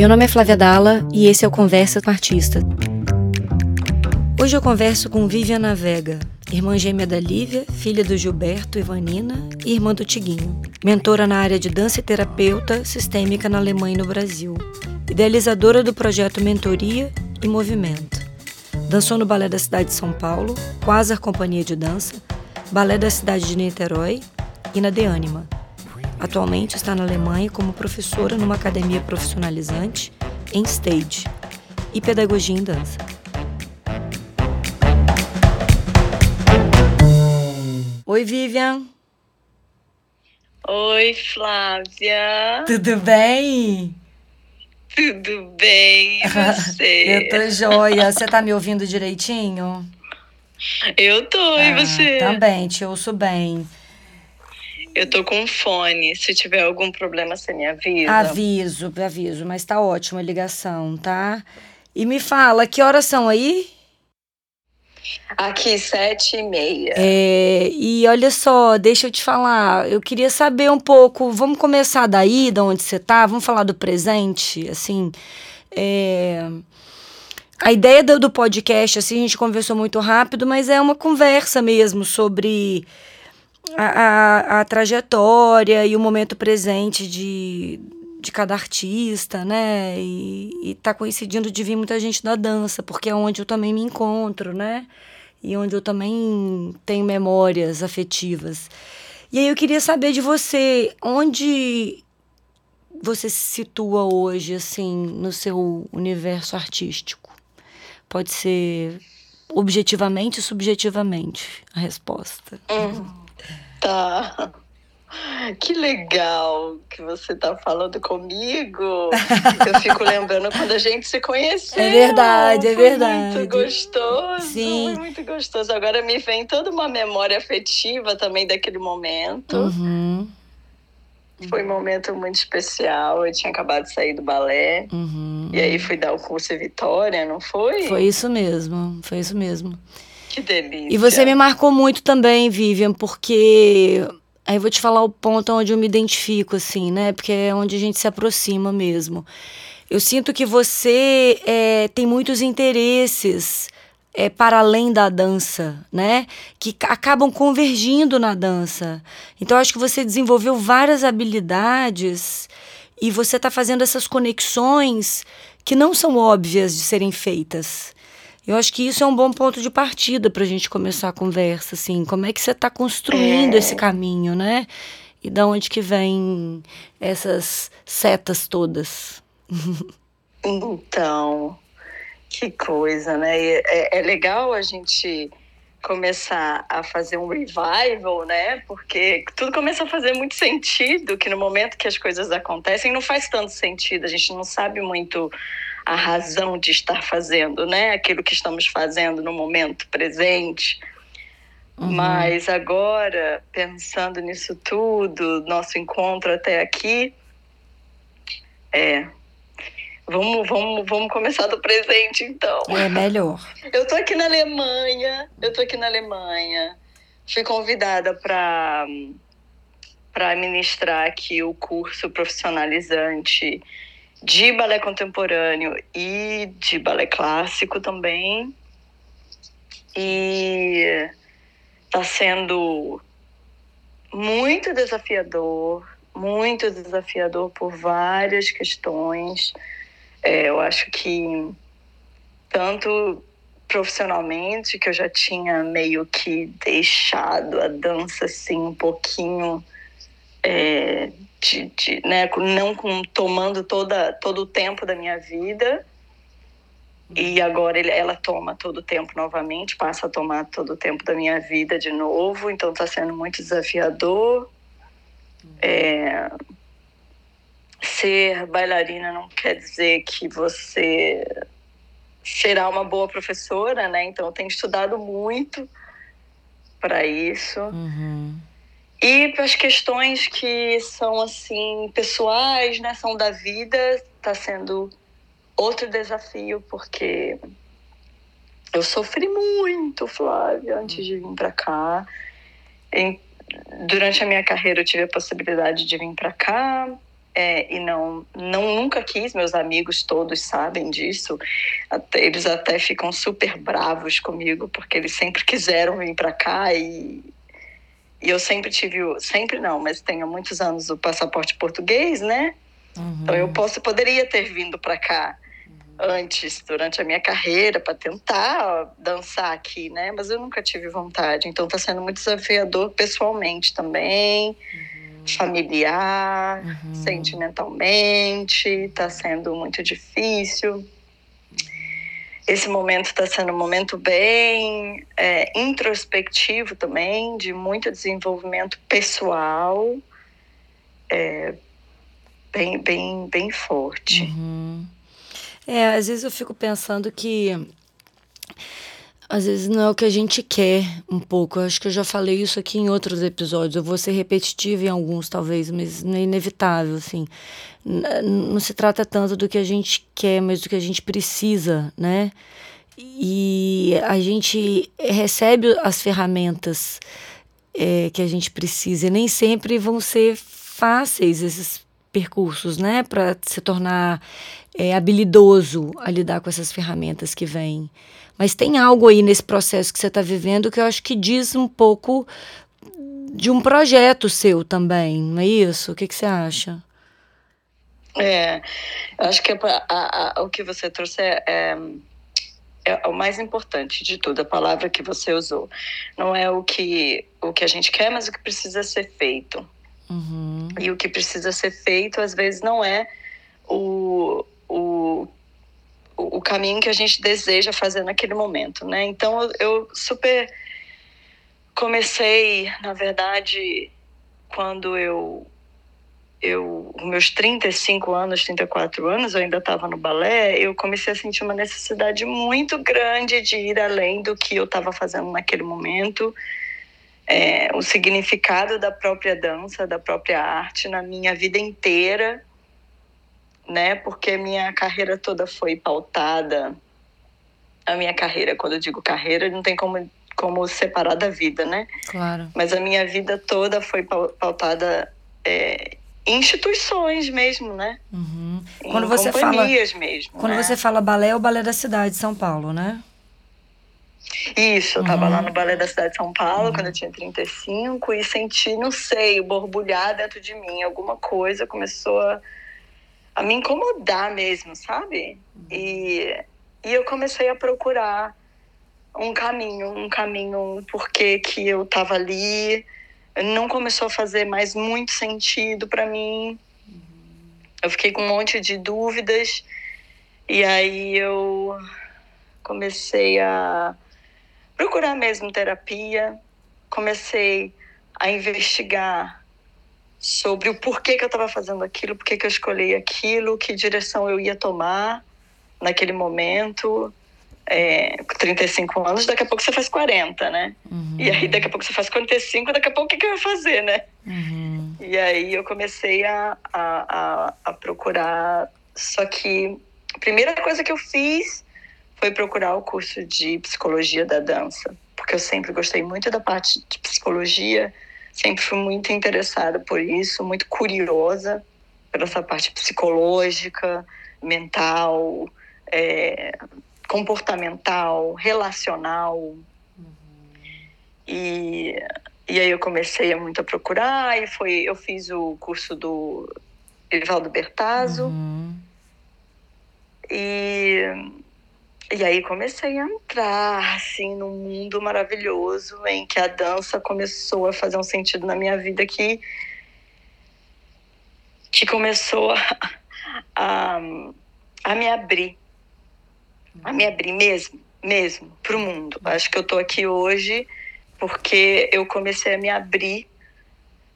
Meu nome é Flávia Dalla e esse é o Conversa com Artista. Hoje eu converso com Viviana Vega, irmã gêmea da Lívia, filha do Gilberto e Vanina e irmã do Tiguinho. Mentora na área de dança e terapeuta sistêmica na Alemanha e no Brasil. Idealizadora do projeto Mentoria e Movimento. Dançou no Balé da Cidade de São Paulo, Quasar Companhia de Dança, Balé da Cidade de Niterói e na De Anima. Atualmente está na Alemanha como professora numa academia profissionalizante em stage e pedagogia em dança. Oi, Vivian. Oi, Flávia. Tudo bem? Tudo bem, e você? Eu tô joia. Você tá me ouvindo direitinho? Eu tô, e Ah, você? Também, te ouço bem. Eu tô com fone. Se tiver algum problema, você me avisa. Aviso, aviso, mas tá ótima a ligação, tá? E me fala, que horas são aí? Aqui, sete e meia. É, e olha só, deixa eu te falar, eu queria saber um pouco, vamos começar daí, de onde você tá, vamos falar do presente, assim, é, a ideia do, do podcast, assim, a gente conversou muito rápido, mas é uma conversa mesmo sobre a, a, trajetória e o momento presente de, de cada artista, né, e, e tá coincidindo de vir muita gente da dança, porque é onde eu também me encontro, né, e onde eu também tenho memórias afetivas. E aí eu queria saber de você, onde você se situa hoje, assim, no seu universo artístico? Pode ser objetivamente e subjetivamente a resposta. Hum, tá. Que legal que você tá falando comigo. Eu fico lembrando quando a gente se conheceu. É verdade, é Foi verdade. Muito gostoso. Sim. Foi muito gostoso. Agora me vem toda uma memória afetiva também daquele momento. Uhum, Foi um momento muito especial. Eu tinha acabado de sair do balé. uhum. E aí fui dar o curso em Vitória, não foi? Foi isso mesmo, foi isso mesmo. Que delícia. E você me marcou muito também, Vivian, porque aí eu vou te falar o ponto onde eu me identifico, assim, né? Porque é onde a gente se aproxima mesmo. Eu sinto que você é, tem muitos interesses é, para além da dança, né? Que ca- acabam convergindo na dança. Então, acho que você desenvolveu várias habilidades e você está fazendo essas conexões que não são óbvias de serem feitas. Eu acho que isso é um bom ponto de partida para a gente começar a conversa, assim. Como é que você está construindo É. esse caminho, né? E da onde que vem essas setas todas? Então, que coisa, né? É, é legal a gente começar a fazer um revival, né? Porque tudo começa a fazer muito sentido, que no momento que as coisas acontecem não faz tanto sentido, a gente não sabe muito a razão de estar fazendo, né? Aquilo que estamos fazendo no momento presente. Uhum. Mas agora, pensando nisso tudo, nosso encontro até aqui, é. Vamos, vamos, vamos começar do presente, então. É melhor. Eu tô aqui na Alemanha, eu tô aqui na Alemanha. Fui convidada para para ministrar aqui o curso profissionalizante de balé contemporâneo e de balé clássico também. E está sendo muito desafiador, muito desafiador por várias questões. É, eu acho que tanto profissionalmente, que eu já tinha meio que deixado a dança assim um pouquinho é, de, de, né, não com, tomando toda, todo o tempo da minha vida. E agora ele, ela toma todo o tempo novamente, passa a tomar todo o tempo da minha vida de novo, então está sendo muito desafiador. É, ser bailarina não quer dizer que você será uma boa professora, né? Então eu tenho estudado muito para isso. Uhum. E para as questões que são assim pessoais, né, são da vida, está sendo outro desafio porque eu sofri muito, Flávia, antes de vir para cá. Durante a minha carreira eu tive a possibilidade de vir para cá. é, e não, não nunca quis. Meus amigos todos sabem disso. Até, eles até ficam super bravos comigo porque eles sempre quiseram vir para cá e e eu sempre tive, sempre não, mas tenho muitos anos o passaporte português, né? Uhum. Então eu posso, poderia ter vindo para cá uhum. antes, durante a minha carreira, para tentar dançar aqui, né? Mas eu nunca tive vontade. Então está sendo muito desafiador pessoalmente também, uhum. familiar, uhum. sentimentalmente. Está sendo muito difícil esse momento está sendo um momento bem é, introspectivo também, de muito desenvolvimento pessoal, é, bem, bem, bem forte. Uhum. É, às vezes eu fico pensando que às vezes não é o que a gente quer um pouco. Eu acho que eu já falei isso aqui em outros episódios. Eu vou ser repetitiva em alguns, talvez, mas é inevitável, assim. Não se trata tanto do que a gente quer, mas do que a gente precisa, né? E a gente recebe as ferramentas é, que a gente precisa. E nem sempre vão ser fáceis esses percursos, né? Para se tornar é, habilidoso a lidar com essas ferramentas que vêm. Mas tem algo aí nesse processo que você está vivendo que eu acho que diz um pouco de um projeto seu também, não é isso? O que, que você acha? É, eu acho que a, a, a, o que você trouxe é, é, é, o mais importante de tudo, a palavra que você usou. Não é o que, o que a gente quer, mas o que precisa ser feito. Uhum. E o que precisa ser feito, às vezes, não é o, o o caminho que a gente deseja fazer naquele momento, né? Então eu super comecei, na verdade, quando eu eu meus 35 anos, 34 anos, eu ainda estava no balé, eu comecei a sentir uma necessidade muito grande de ir além do que eu estava fazendo naquele momento. É, o significado da própria dança, da própria arte na minha vida inteira né? Porque minha carreira toda foi pautada. A minha carreira, quando eu digo carreira, não tem como, como separar da vida, né? Claro. Mas a minha vida toda foi pautada é, em instituições mesmo, né? Uhum. Quando em você fala mesmo. Quando né? você fala balé, é o balé da cidade de São Paulo, né? Isso, eu estava uhum. lá no Balé da Cidade de São Paulo uhum. quando eu tinha 35 e senti, não sei, borbulhar dentro de mim. Alguma coisa começou a a me incomodar mesmo, sabe? E, e eu comecei a procurar um caminho, um caminho, um porquê que eu tava ali. Não começou a fazer mais muito sentido para mim. Eu fiquei com um monte de dúvidas. E aí eu comecei a procurar mesmo terapia. Comecei a investigar sobre o porquê que eu estava fazendo aquilo, porquê que eu escolhi aquilo, que direção eu ia tomar naquele momento. É, com 35 anos, daqui a pouco você faz 40, né? Uhum. E aí daqui a pouco você faz 45, daqui a pouco o que, que eu vou fazer, né? Uhum. E aí eu comecei a, a, a, a procurar. Só que a primeira coisa que eu fiz foi procurar o curso de psicologia da dança, porque eu sempre gostei muito da parte de psicologia sempre fui muito interessada por isso, muito curiosa por essa parte psicológica, mental, é, comportamental, relacional. Uhum. E, e aí eu comecei a muito a procurar e foi, eu fiz o curso do Evaldo Bertazzo. Uhum. E e aí comecei a entrar, assim, num mundo maravilhoso em que a dança começou a fazer um sentido na minha vida que, que começou a, a, a me abrir. A me abrir mesmo, mesmo, para o mundo. Acho que eu estou aqui hoje porque eu comecei a me abrir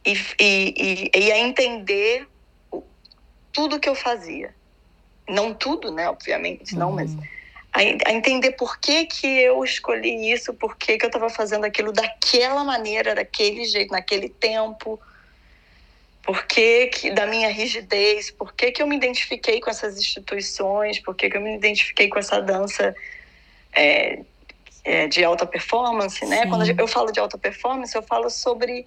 e, e, e, e a entender tudo que eu fazia. Não tudo, né? Obviamente, não, mas uhum a, entender por que, que eu escolhi isso, por que, que eu estava fazendo aquilo daquela maneira, daquele jeito, naquele tempo, por que, que da minha rigidez, por que, que eu me identifiquei com essas instituições, por que, que eu me identifiquei com essa dança é, é, de alta performance, né? Sim. Quando eu falo de alta performance, eu falo sobre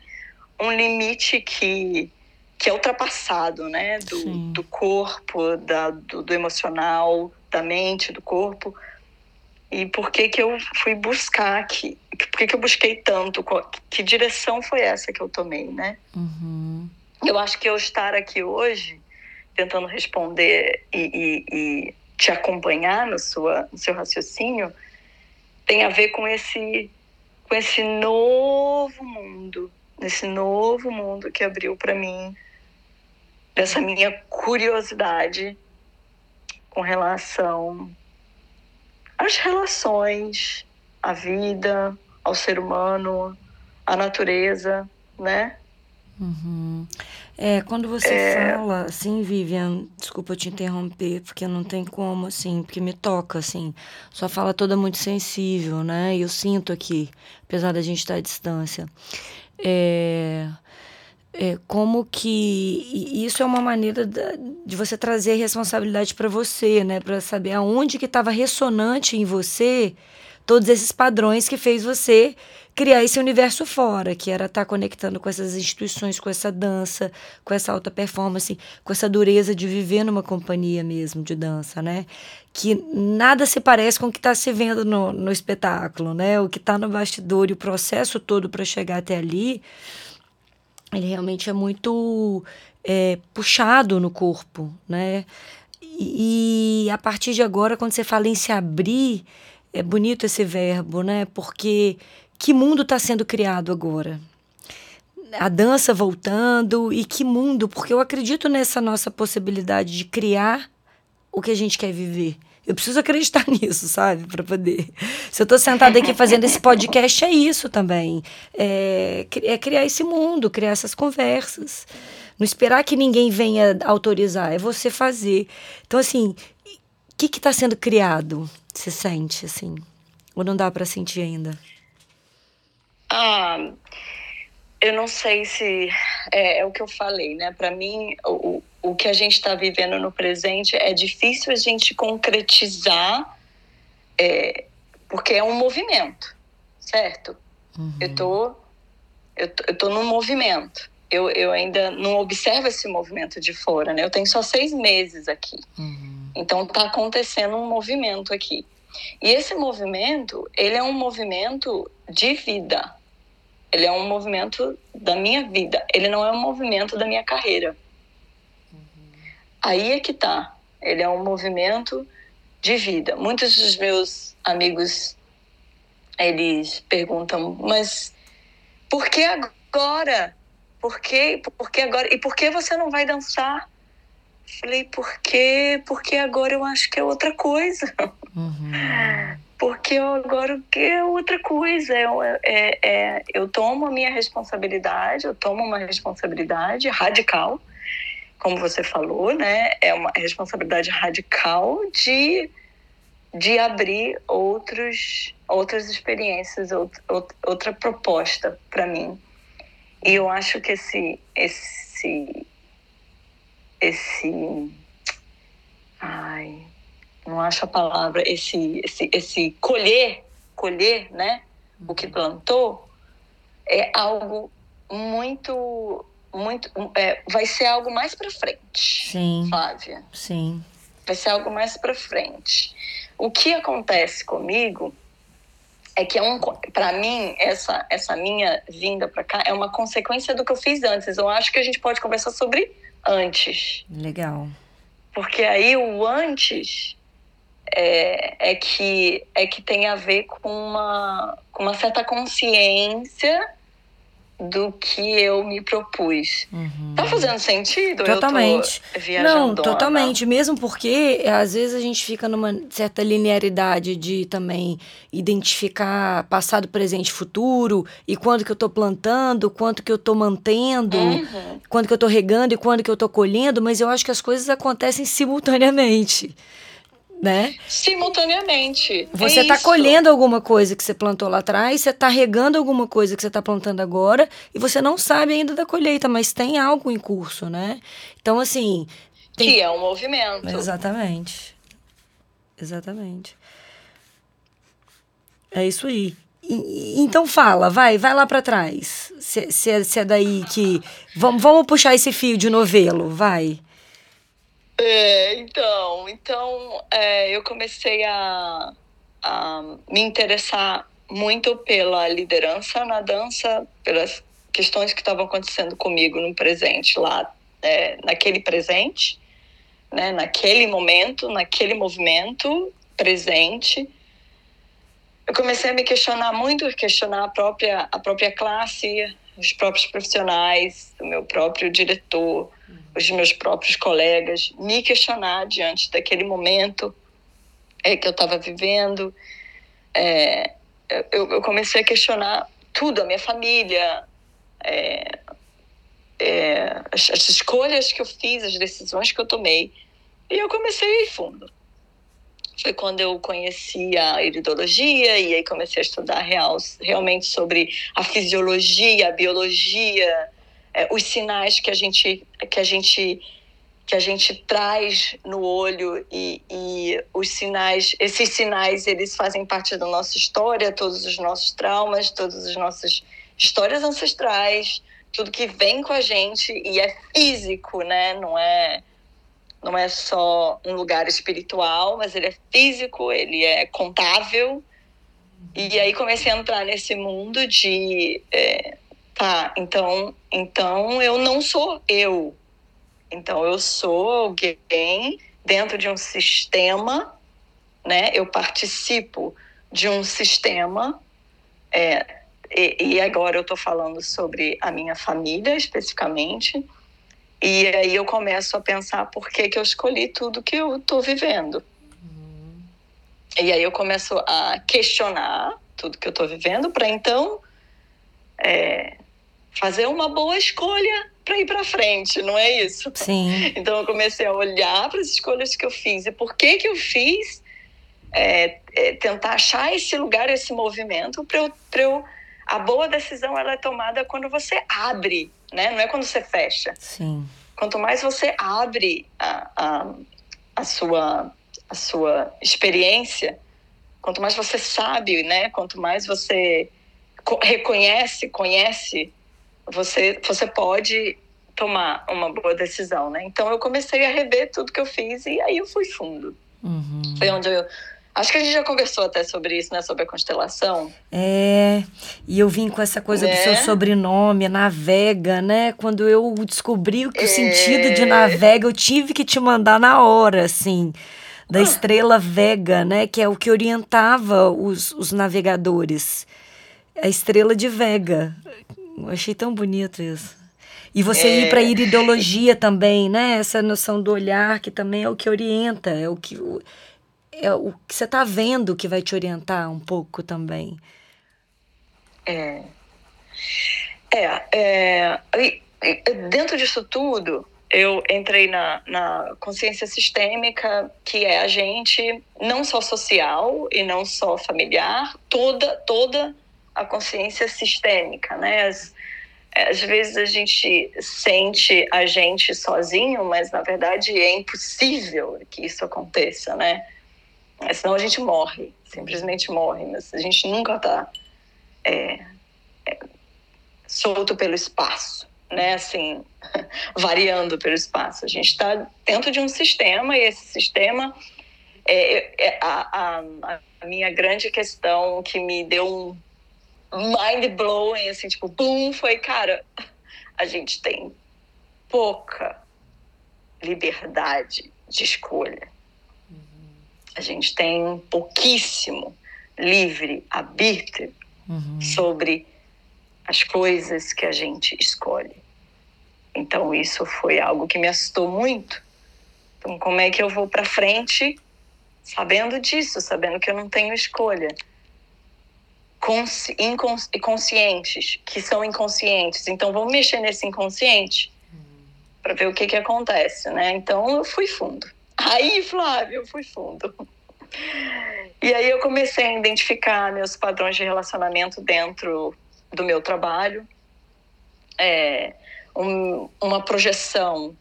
um limite que, que é ultrapassado, né? Do, do corpo, da, do, do, emocional, da mente, do corpo. E por que que eu fui buscar aqui? Por que que eu busquei tanto? Que direção foi essa que eu tomei, né? Uhum. Eu acho que eu estar aqui hoje, tentando responder e, e, e te acompanhar no, sua, no seu raciocínio, tem a ver com esse, com esse novo mundo, nesse novo mundo que abriu para mim dessa minha curiosidade com relação às relações, à vida, ao ser humano, à natureza, né? Uhum. É, quando você é... fala, assim, Vivian, desculpa te interromper, porque não tem como, assim, porque me toca, assim. Sua fala toda muito sensível, né? E eu sinto aqui, apesar da gente estar à distância. É é, como que isso é uma maneira de você trazer responsabilidade para você, né, para saber aonde que estava ressonante em você todos esses padrões que fez você criar esse universo fora, que era estar tá conectando com essas instituições, com essa dança, com essa alta performance, com essa dureza de viver numa companhia mesmo de dança, né? Que nada se parece com o que está se vendo no, no espetáculo, né? O que está no bastidor e o processo todo para chegar até ali ele realmente é muito é, puxado no corpo, né? E, e a partir de agora, quando você fala em se abrir, é bonito esse verbo, né? Porque que mundo está sendo criado agora? A dança voltando e que mundo? Porque eu acredito nessa nossa possibilidade de criar o que a gente quer viver. Eu preciso acreditar nisso, sabe? Para poder. Se eu estou sentada aqui fazendo esse podcast, é isso também. É, é criar esse mundo, criar essas conversas. Não esperar que ninguém venha autorizar, é você fazer. Então, assim, o que está sendo criado? Você sente, assim? Ou não dá para sentir ainda? Ah, eu não sei se é, é o que eu falei, né? Para mim, o, o que a gente está vivendo no presente é difícil a gente concretizar, é, porque é um movimento, certo? Uhum. Eu tô, eu tô, eu tô num movimento. Eu, eu ainda não observo esse movimento de fora, né? Eu tenho só seis meses aqui. Uhum. Então tá acontecendo um movimento aqui. E esse movimento, ele é um movimento de vida. Ele é um movimento da minha vida. Ele não é um movimento da minha carreira. Aí é que tá. Ele é um movimento de vida. Muitos dos meus amigos eles perguntam, mas por que agora? Por que, por que agora? E por que você não vai dançar? Falei, porque, porque agora eu acho que é outra coisa. Uhum. Porque agora que é outra coisa. É, é, é, eu tomo a minha responsabilidade, eu tomo uma responsabilidade radical como você falou, né, é uma responsabilidade radical de, de abrir outros, outras experiências, outra, outra proposta para mim. E eu acho que esse, esse, esse, ai, não acho a palavra, esse, esse, esse colher, colher, né, o que plantou, é algo muito muito. É, vai ser algo mais para frente. Sim. Flávia. Sim. Vai ser algo mais para frente. O que acontece comigo é que é um para mim essa essa minha vinda para cá é uma consequência do que eu fiz antes. Eu acho que a gente pode conversar sobre antes. Legal. Porque aí o antes é, é que é que tem a ver com uma com uma certa consciência do que eu me propus. Uhum. Tá fazendo sentido? Totalmente. Não, totalmente. Mesmo porque às vezes a gente fica numa certa linearidade de também identificar passado, presente, futuro e quando que eu tô plantando, quanto que eu tô mantendo, uhum. quando que eu tô regando e quando que eu tô colhendo, mas eu acho que as coisas acontecem simultaneamente né? Simultaneamente. Você está é colhendo alguma coisa que você plantou lá atrás, você está regando alguma coisa que você está plantando agora, e você não sabe ainda da colheita, mas tem algo em curso, né? Então, assim. Tem... Que é um movimento. Exatamente. Exatamente. É isso aí. então fala, vai, vai lá para trás. Se, se, é, se, é daí que. Vamos, vamos puxar esse fio de novelo, vai. É, então, então é, eu comecei a, a me interessar muito pela liderança na dança, pelas questões que estavam acontecendo comigo no presente, lá, é, naquele presente, né, naquele momento, naquele movimento presente. Eu comecei a me questionar muito, questionar a própria, a própria classe, os próprios profissionais, o meu próprio diretor, os meus próprios colegas, me questionar diante daquele momento é, que eu estava vivendo. É, eu, eu, comecei a questionar tudo, a minha família, é, é, as, as escolhas que eu fiz, as decisões que eu tomei. E eu comecei a ir fundo foi quando eu conheci a iridologia e aí comecei a estudar real, realmente sobre a fisiologia, a biologia, é, os sinais que a gente que a gente que a gente traz no olho e, e os sinais, esses sinais, eles fazem parte da nossa história, todos os nossos traumas, todas as nossas histórias ancestrais, tudo que vem com a gente e é físico, né? Não é não é só um lugar espiritual, mas ele é físico, ele é contável. E aí comecei a entrar nesse mundo de é, tá, então, então eu não sou eu. Então eu sou alguém dentro de um sistema, né? Eu participo de um sistema. É, e, e agora eu estou falando sobre a minha família especificamente e aí eu começo a pensar por que, que eu escolhi tudo que eu estou vivendo. Uhum. E aí eu começo a questionar tudo que eu estou vivendo para então é, fazer uma boa escolha para ir para frente, não é isso? Sim. Então eu comecei a olhar para as escolhas que eu fiz e por que que eu fiz, é, é, tentar achar esse lugar, esse movimento para eu, eu a boa decisão ela é tomada quando você abre né? Não é quando você fecha. Sim. Quanto mais você abre a, a, a, sua, a sua experiência, quanto mais você sabe, né? Quanto mais você reconhece, conhece, você, você pode tomar uma boa decisão, né? Então eu comecei a rever tudo que eu fiz e aí eu fui fundo. Uhum. Foi onde eu Acho que a gente já conversou até sobre isso, né? Sobre a constelação. É, e eu vim com essa coisa do seu né? sobrenome, Navega, né? Quando eu descobri que é... o sentido de Navega, eu tive que te mandar na hora, assim. Da ah. estrela Vega, né? Que é o que orientava os, os navegadores. A estrela de Vega. Eu achei tão bonito isso. E você é... ir para iridologia também, né? Essa noção do olhar que também é o que orienta, é o que é o que você está vendo que vai te orientar um pouco também. É. É, é dentro disso tudo, eu entrei na, na consciência sistêmica, que é a gente, não só social e não só familiar, toda, toda a consciência sistêmica, né? As, às vezes a gente sente a gente sozinho, mas na verdade é impossível que isso aconteça, né? É, senão a gente morre, simplesmente morre. Mas a gente nunca está é, é, solto pelo espaço, né? Assim, variando pelo espaço. A gente está dentro de um sistema e esse sistema é, é a, a, a, minha grande questão que me deu um mind blowing, assim, tipo, boom, foi, cara, a gente tem pouca liberdade de escolha a gente tem pouquíssimo livre arbítrio uhum. sobre as coisas que a gente escolhe. Então isso foi algo que me assustou muito. Então como é que eu vou para frente sabendo disso, sabendo que eu não tenho escolha? Consci incons inconscientes, que são inconscientes. Então vamos mexer nesse inconsciente uhum. para ver o que que acontece, né? Então eu fui fundo. Aí, Flávio, eu fui fundo. E aí eu comecei a identificar meus padrões de relacionamento dentro do meu trabalho. É, um, uma projeção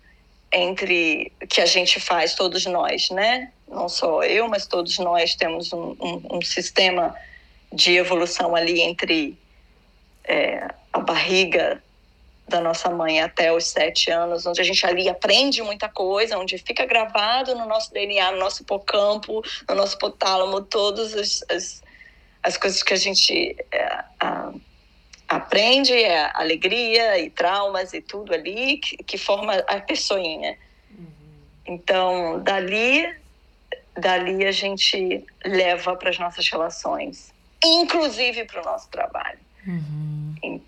entre que a gente faz, todos nós, né? Não só eu, mas todos nós temos um, um, um sistema de evolução ali entre é, a barriga da nossa mãe até os sete anos, onde a gente ali aprende muita coisa, onde fica gravado no nosso DNA, no nosso hipocampo, no nosso hipotálamo, todas as, as, as coisas que a gente é, a, aprende, é, alegria e traumas e tudo ali, que, que forma a pessoinha. Uhum. Então, dali, dali a gente leva para as nossas relações, inclusive para o nosso trabalho. Uhum.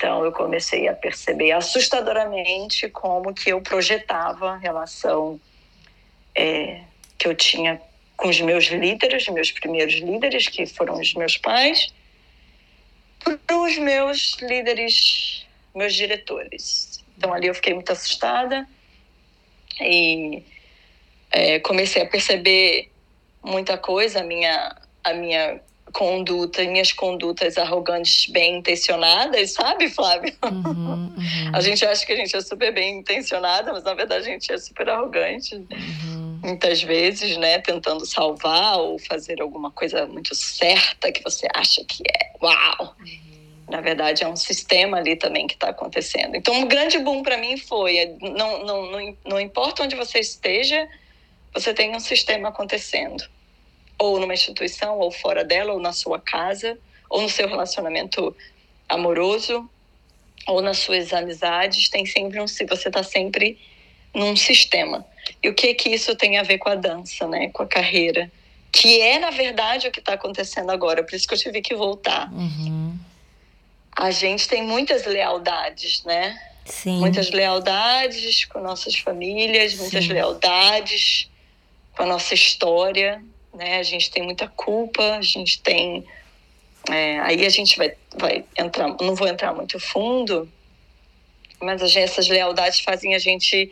Então eu comecei a perceber assustadoramente como que eu projetava a relação é, que eu tinha com os meus líderes, meus primeiros líderes, que foram os meus pais, para os meus líderes, meus diretores. Então ali eu fiquei muito assustada e é, comecei a perceber muita coisa, a minha, a minha conduta, minhas condutas arrogantes bem intencionadas, sabe, Flávio? Uhum, uhum. A gente acha que a gente é super bem intencionada, mas na verdade a gente é super arrogante. Uhum. Muitas vezes, né, tentando salvar ou fazer alguma coisa muito certa que você acha que é. Uau! Uhum. Na verdade, é um sistema ali também que está acontecendo. Então, um grande boom para mim foi: é, não, não, não, não importa onde você esteja, você tem um sistema acontecendo ou numa instituição, ou fora dela, ou na sua casa, ou no seu relacionamento amoroso, ou nas suas amizades, tem sempre um se você está sempre num sistema. E o que que isso tem a ver com a dança, né? Com a carreira, que é na verdade o que está acontecendo agora. Por isso que eu tive que voltar. Uhum. A gente tem muitas lealdades, né? Sim. Muitas lealdades com nossas famílias, muitas Sim. lealdades com a nossa história né? A gente tem muita culpa, a gente tem. É, aí a gente vai, vai entrar, não vou entrar muito fundo, mas gente, essas lealdades fazem a gente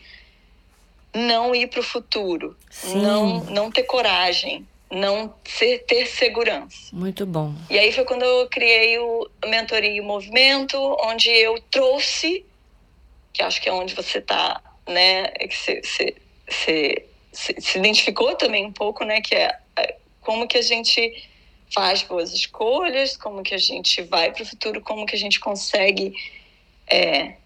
não ir para o futuro, não, não ter coragem, não ser, ter segurança. Muito bom. E aí foi quando eu criei o Mentoria e o Movimento, onde eu trouxe, que acho que é onde você está, né? Que você, você, se identificou também um pouco, né? Que é como que a gente faz boas escolhas, como que a gente vai para o futuro, como que a gente consegue é,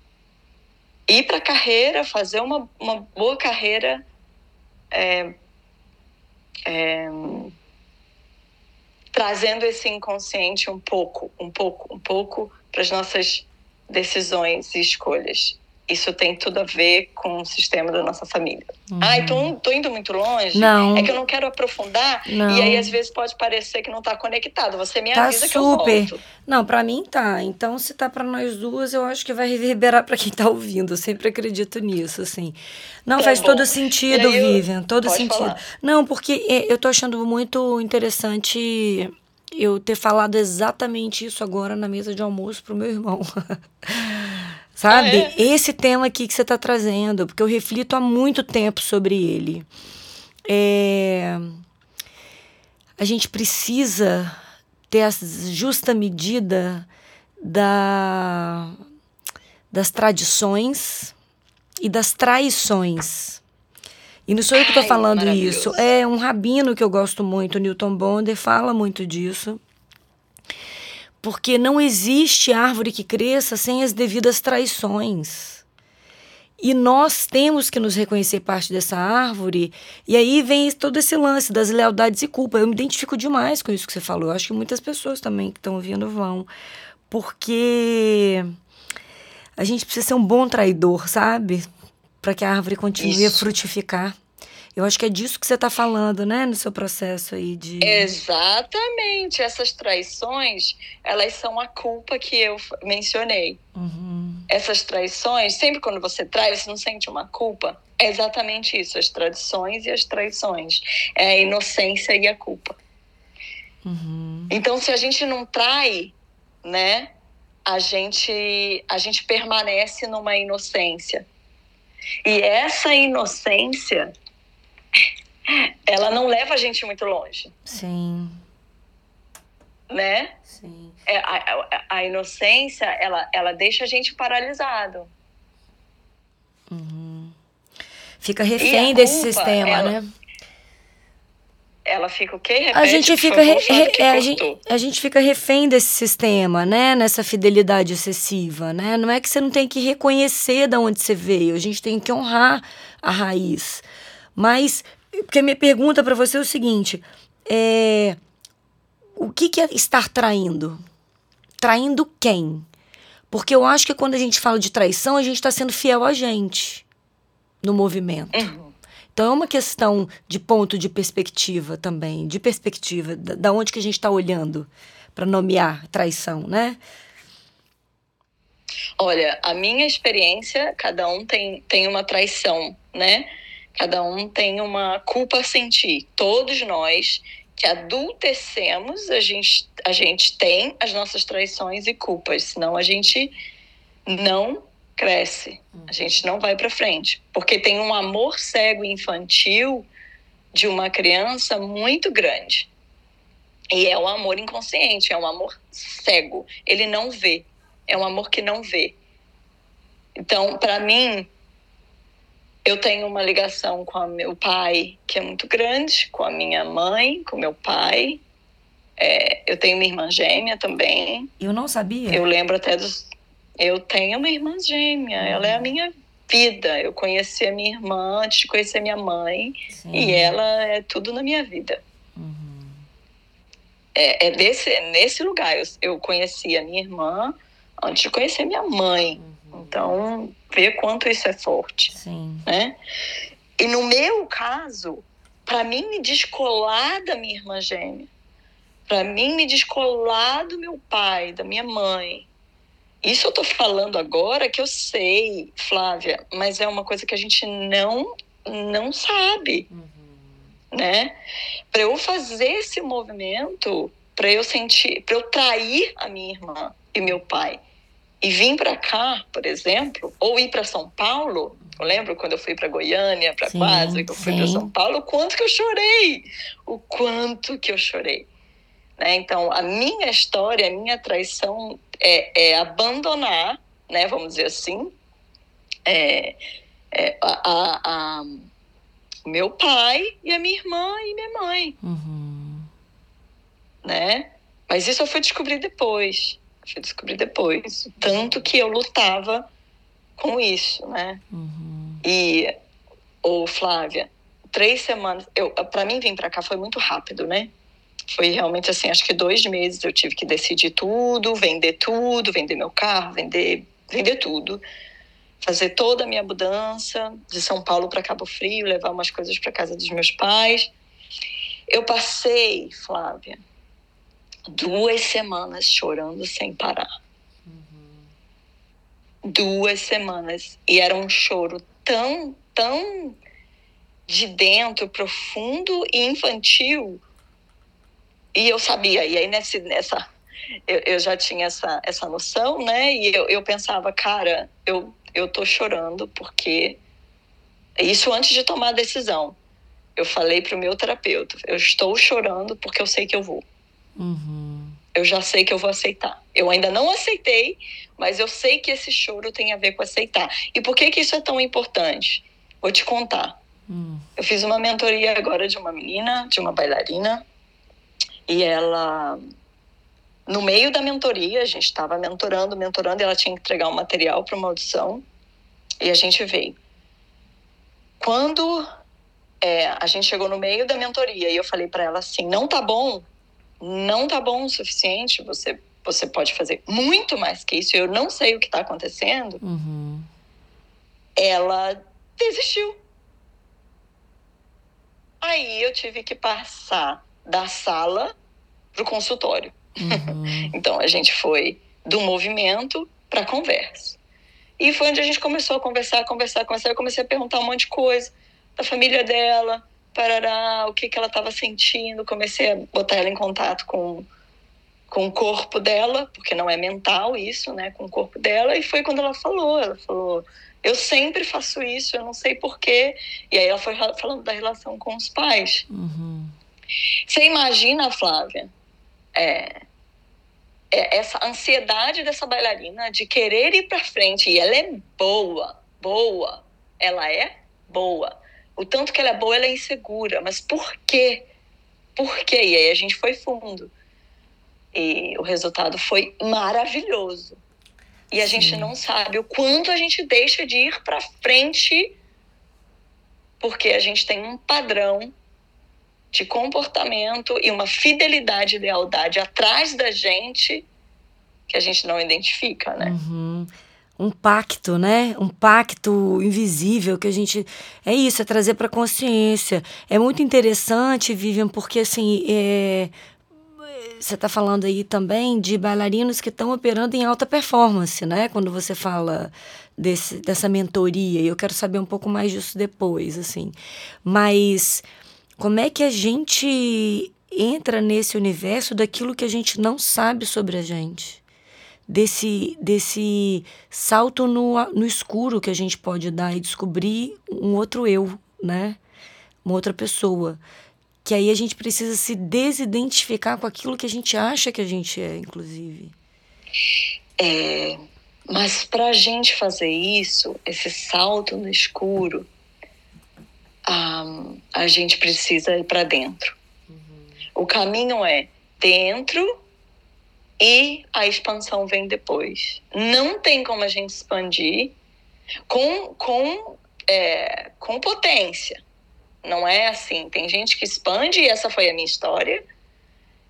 ir para a carreira, fazer uma, uma boa carreira é, é, trazendo esse inconsciente um pouco, um pouco, um pouco para as nossas decisões e escolhas isso tem tudo a ver com o sistema da nossa família. Uhum. Ai, tô, tô indo muito longe. Não. É que eu não quero aprofundar. Não. E aí, às vezes, pode parecer que não tá conectado. Você me tá avisa super. que eu volto. Não, para mim tá. Então, se tá para nós duas, eu acho que vai reverberar para quem tá ouvindo. Eu sempre acredito nisso, assim. Não, tá faz bom. todo sentido, aí, Vivian. Todo sentido. Falar. Não, porque é, eu tô achando muito interessante eu ter falado exatamente isso agora na mesa de almoço pro meu irmão. Sabe? Ah, é? Esse tema aqui que você está trazendo, porque eu reflito há muito tempo sobre ele. É... A gente precisa ter a justa medida da... das tradições e das traições. E não sou eu que estou falando isso. É um rabino que eu gosto muito, Newton Bonder, fala muito disso porque não existe árvore que cresça sem as devidas traições. E nós temos que nos reconhecer parte dessa árvore. E aí vem todo esse lance das lealdades e culpa. Eu me identifico demais com isso que você falou. Eu acho que muitas pessoas também que estão ouvindo vão. Porque a gente precisa ser um bom traidor, sabe? Para que a árvore continue isso. a frutificar. Eu acho que é disso que você está falando, né, no seu processo aí de. Exatamente. Essas traições, elas são a culpa que eu mencionei. Uhum. Essas traições, sempre quando você trai, você não sente uma culpa? É exatamente isso, as tradições e as traições. É a inocência e a culpa. Uhum. Então, se a gente não trai, né, a gente, a gente permanece numa inocência. E essa inocência ela não leva a gente muito longe. Sim. Né? Sim. É, a, a, inocência, ela, ela deixa a gente paralisado. Uhum. Fica refém desse sistema, ela, né? ela fica o quê? Repete, a gente fica re, é, a, gente, a gente fica refém desse sistema, né? Nessa fidelidade excessiva, né? Não é que você não tem que reconhecer de onde você veio, a gente tem que honrar a raiz. Mas, porque a minha pergunta para você é o seguinte: é, o que, que é estar traindo? Traindo quem? Porque eu acho que quando a gente fala de traição, a gente está sendo fiel a gente no movimento. Uhum. Então é uma questão de ponto de perspectiva também, de perspectiva, da, da onde que a gente está olhando para nomear traição, né? Olha, a minha experiência, cada um tem, tem uma traição, né? Cada um tem uma culpa a sentir. Todos nós que adultecemos, a gente, a gente tem as nossas traições e culpas, senão a gente não cresce, a gente não vai para frente, porque tem um amor cego infantil de uma criança muito grande. E é o amor inconsciente, é um amor cego. Ele não vê. É um amor que não vê. Então, para mim, eu tenho uma ligação com o meu pai que é muito grande, com a minha mãe, com meu pai. É, eu tenho minha irmã gêmea também. Eu não sabia. Eu lembro até dos. Eu tenho uma irmã gêmea, ela é a minha vida. Eu conheci a minha irmã antes de conhecer minha mãe Sim. e ela é tudo na minha vida. Uhum. É, é desse, é nesse lugar. Eu, eu conheci a minha irmã antes de conhecer minha mãe. Então, vê quanto isso é forte, Sim. né? E no meu caso, para mim me descolar da minha irmã gêmea, para mim me descolar do meu pai, da minha mãe. Isso eu tô falando agora que eu sei, Flávia, mas é uma coisa que a gente não não sabe, Uhum. né? Para eu fazer esse movimento, para eu sentir, para eu trair a minha irmã e meu pai e vir para cá, por exemplo, ou ir para São Paulo. Eu lembro quando eu fui para Goiânia, para Quase, que eu fui para. São Paulo, o quanto que eu chorei, o quanto que eu chorei. Né? Então, a minha história, a minha traição é, é abandonar, né, vamos dizer assim, é, é, a, a, a- meu pai e a minha irmã e minha mãe Uhum. né? Mas isso eu fui descobrir depois. Fui descobrir depois. Tanto que eu lutava com isso, né? Uhum. E, ô Flávia, três semanas. Eu, para mim vir para cá foi muito rápido, né? Foi realmente assim, acho que dois meses eu tive que decidir tudo, vender tudo, vender meu carro, vender, vender tudo, fazer toda a minha mudança de São Paulo para Cabo Frio, levar umas coisas para casa dos meus pais. Eu passei, Flávia, duas semanas chorando sem parar. Duas semanas. E era um choro tão, tão de dentro, profundo e infantil. E eu sabia, e aí nesse, nessa. Eu, eu já tinha essa, essa noção, né? E eu, eu pensava, cara, eu, eu tô chorando porque. Isso antes de tomar a decisão. Eu falei pro meu terapeuta: eu estou chorando porque eu sei que eu vou Uhum. eu já sei que eu vou aceitar. Eu ainda não aceitei, mas eu sei que esse choro tem a ver com aceitar. E por que que isso é tão importante? Vou te contar. Hum. Eu fiz uma mentoria agora de uma menina, de uma bailarina, e ela no meio da mentoria, a gente estava mentorando, mentorando, e ela tinha que entregar um material para uma audição, e a gente veio. Quando é, a gente chegou no meio da mentoria e eu falei para ela assim, não tá bom, não tá bom o suficiente, você você pode fazer muito mais que isso, eu não sei o que está acontecendo. Uhum. Ela desistiu. Aí eu tive que passar da sala pro consultório. Uhum. Então a gente foi do movimento para conversa. E foi onde a gente começou a conversar, conversar, conversar. Eu comecei a perguntar um monte de coisa da família dela, parará, o que, que ela estava sentindo. Comecei a botar ela em contato com, com o corpo dela, porque não é mental isso, né? Com o corpo dela. E foi quando ela falou. Ela falou: Eu sempre faço isso, eu não sei porquê. E aí ela foi falando da relação com os pais. Uhum. Você imagina, Flávia, é, é essa ansiedade dessa bailarina de querer ir para frente e ela é boa, boa, ela é boa. O tanto que ela é boa, ela é insegura. Mas por quê? por quê? E aí a gente foi fundo. E o resultado foi maravilhoso. E a Sim. gente não sabe o quanto a gente deixa de ir para frente porque a gente tem um padrão de comportamento e uma fidelidade e lealdade atrás da gente que a gente não identifica, né? Uhum. Um pacto, né? Um pacto invisível que a gente. É isso, é trazer para consciência. É muito interessante, Vivian, porque assim. É... Você está falando aí também de bailarinos que estão operando em alta performance, né? Quando você fala desse, dessa mentoria, e eu quero saber um pouco mais disso depois, assim. Mas como é que a gente entra nesse universo daquilo que a gente não sabe sobre a gente? Desse, desse salto no, no escuro que a gente pode dar e descobrir um outro eu, né? Uma outra pessoa. Que aí a gente precisa se desidentificar com aquilo que a gente acha que a gente é, inclusive. É, mas para a gente fazer isso, esse salto no escuro, um, a gente precisa ir para dentro. Uhum. O caminho é dentro e a expansão vem depois. Não tem como a gente expandir com, com, é, com potência. Não é assim. Tem gente que expande, e essa foi a minha história,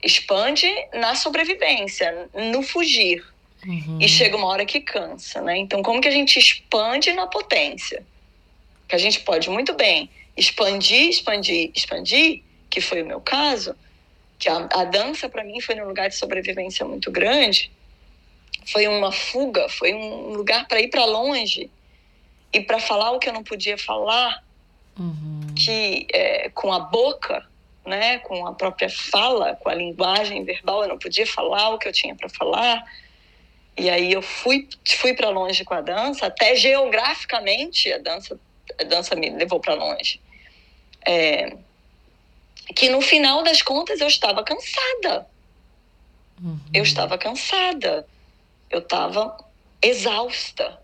expande na sobrevivência, no fugir. Uhum. E chega uma hora que cansa, né? Então, como que a gente expande na potência? Que a gente pode muito bem expandir, expandir, expandir, que foi o meu caso, que a, a dança para mim foi um lugar de sobrevivência muito grande, foi uma fuga, foi um lugar para ir para longe e para falar o que eu não podia falar, uhum. que é, com a boca, né, com a própria fala, com a linguagem verbal, eu não podia falar o que eu tinha para falar. E aí eu fui fui para longe com a dança, até geograficamente a dança a dança me levou para longe. É, que no final das contas eu estava cansada. Uhum. Eu estava cansada. Eu estava exausta.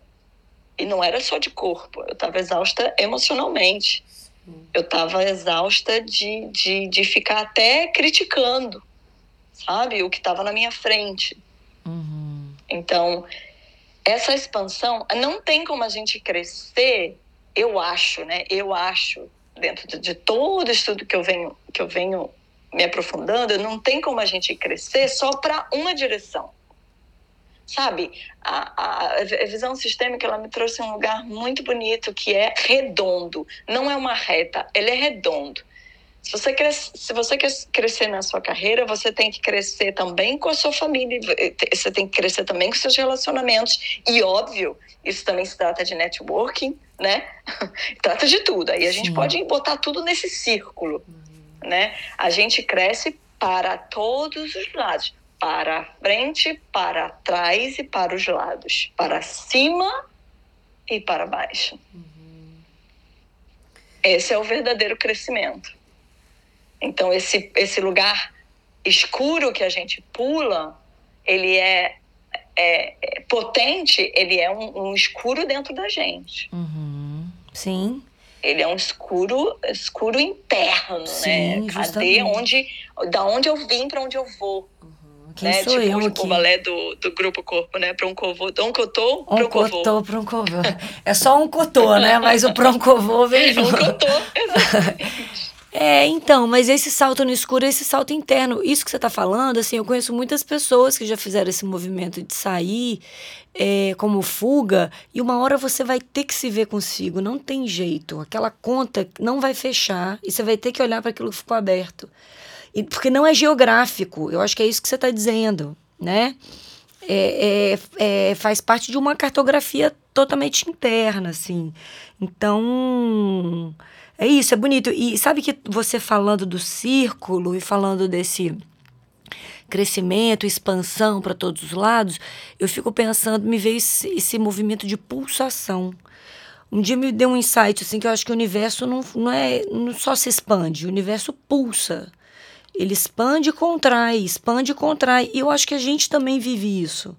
E não era só de corpo, eu estava exausta emocionalmente. Eu estava exausta de, de, de ficar até criticando, sabe? O que estava na minha frente. Uhum. Então, essa expansão, não tem como a gente crescer eu acho, né? Eu acho, dentro de, todo estudo que eu venho, que eu venho me aprofundando, não tem como a gente crescer só para uma direção. Sabe, a, a, a, visão sistêmica ela me trouxe um lugar muito bonito que é redondo. Não é uma reta, ele é redondo. Se você, quer, se você quer crescer na sua carreira, você tem que crescer também com a sua família, você tem que crescer também com seus relacionamentos. E óbvio, isso também se trata de networking, né? trata de tudo. Aí a gente Sim. pode botar tudo nesse círculo, uhum. né? A gente cresce para todos os lados, para frente, para trás e para os lados, para cima e para baixo. Uhum. Esse é o verdadeiro crescimento. Então, esse, esse lugar escuro que a gente pula, ele é, é, é potente, ele é um, um, escuro dentro da gente. Uhum. Sim. Ele é um escuro, escuro interno, né? Sim, né? Cadê onde, da onde eu vim para onde eu vou? Uhum. Quem né? sou tipo eu aqui? o balé do, do grupo corpo, né? Para um covô, um cotô, um para um covô. cotô para um covô. É só um cotô, né? Mas o proncovô vem junto. Um cotô, exatamente. É, então, mas esse salto no escuro é esse salto interno. Isso que você está falando, assim, eu conheço muitas pessoas que já fizeram esse movimento de sair é, como fuga, e uma hora você vai ter que se ver consigo, não tem jeito. Aquela conta não vai fechar e você vai ter que olhar para aquilo que ficou aberto. E, porque não é geográfico, eu acho que é isso que você está dizendo, né? É, é, é, faz parte de uma cartografia totalmente interna, assim. Então é isso, é bonito. E sabe que você falando do círculo e falando desse crescimento, expansão para todos os lados, eu fico pensando, me veio esse, esse, movimento de pulsação. Um dia me deu um insight assim que eu acho que o universo não, não é não só se expande, o universo pulsa. Ele expande e contrai, expande e contrai. E eu acho que a gente também vive isso.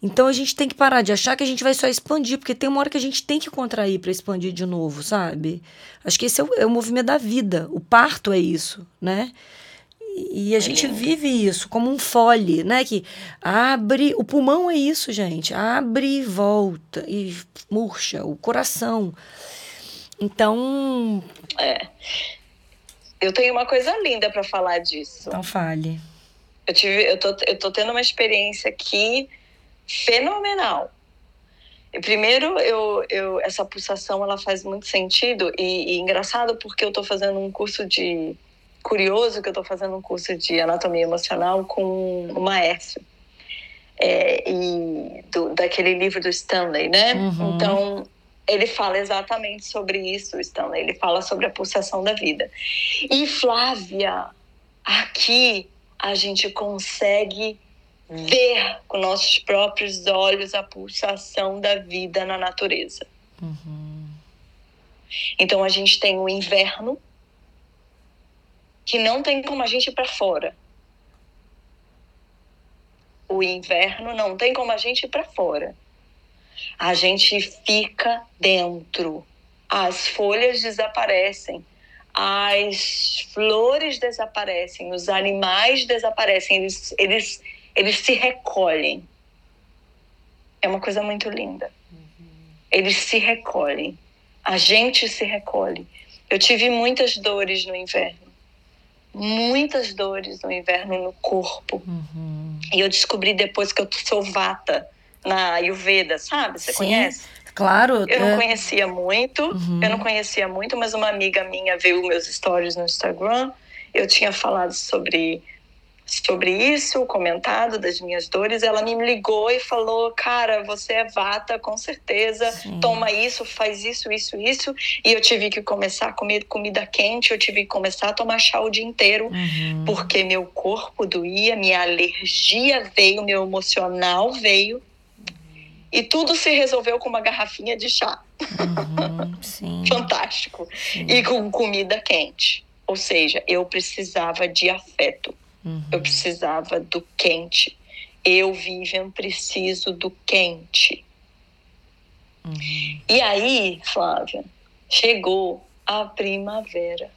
Então a gente tem que parar de achar que a gente vai só expandir, porque tem uma hora que a gente tem que contrair para expandir de novo, sabe? Acho que esse é o, é o, movimento da vida. O parto é isso, né? E a gente vive isso como um fole, né? Que abre. O pulmão é isso, gente. Abre e volta. E murcha o coração. Então. É. Eu tenho uma coisa linda para falar disso. Então fale. Eu, tive, eu, tô, eu tô tendo uma experiência aqui fenomenal. Primeiro, eu, eu, essa pulsação ela faz muito sentido e, e engraçado porque eu estou fazendo um curso de curioso que eu estou fazendo um curso de anatomia emocional com o Maércio. É, e do, daquele livro do Stanley, né? Uhum. Então, ele fala exatamente sobre isso, Stanley. Ele fala sobre a pulsação da vida. E Flávia, aqui a gente consegue ver com nossos próprios olhos a pulsação da vida na natureza. Uhum. Então a gente tem o inverno, que não tem como a gente ir para fora. O inverno não tem como a gente ir para fora. A gente fica dentro. As folhas desaparecem, as flores desaparecem, os animais desaparecem, eles, eles, eles se recolhem. É uma coisa muito linda. Eles se recolhem. A gente se recolhe. Eu tive muitas dores no inverno muitas dores no inverno no corpo. Uhum. E eu descobri depois que eu sou vata na Ayurveda, sabe? Você Sim, conhece? Claro. Eu não é... conhecia muito, uhum. eu não conhecia muito, mas uma amiga minha viu meus stories no Instagram. Eu tinha falado sobre sobre isso, comentado das minhas dores, ela me ligou e falou: Cara, você é vata, com certeza, Sim. toma isso, faz isso, isso, isso. E eu tive que começar a comer comida quente, eu tive que começar a tomar chá o dia inteiro, uhum. porque meu corpo doía, minha alergia veio, meu emocional veio. E tudo se resolveu com uma garrafinha de chá. Uhum, Fantástico. Sim. E com comida quente. Ou seja, eu precisava de afeto. Uhum. Eu precisava do quente. Eu, Vivian, preciso do quente. Uhum. E aí, Flávia, chegou a primavera.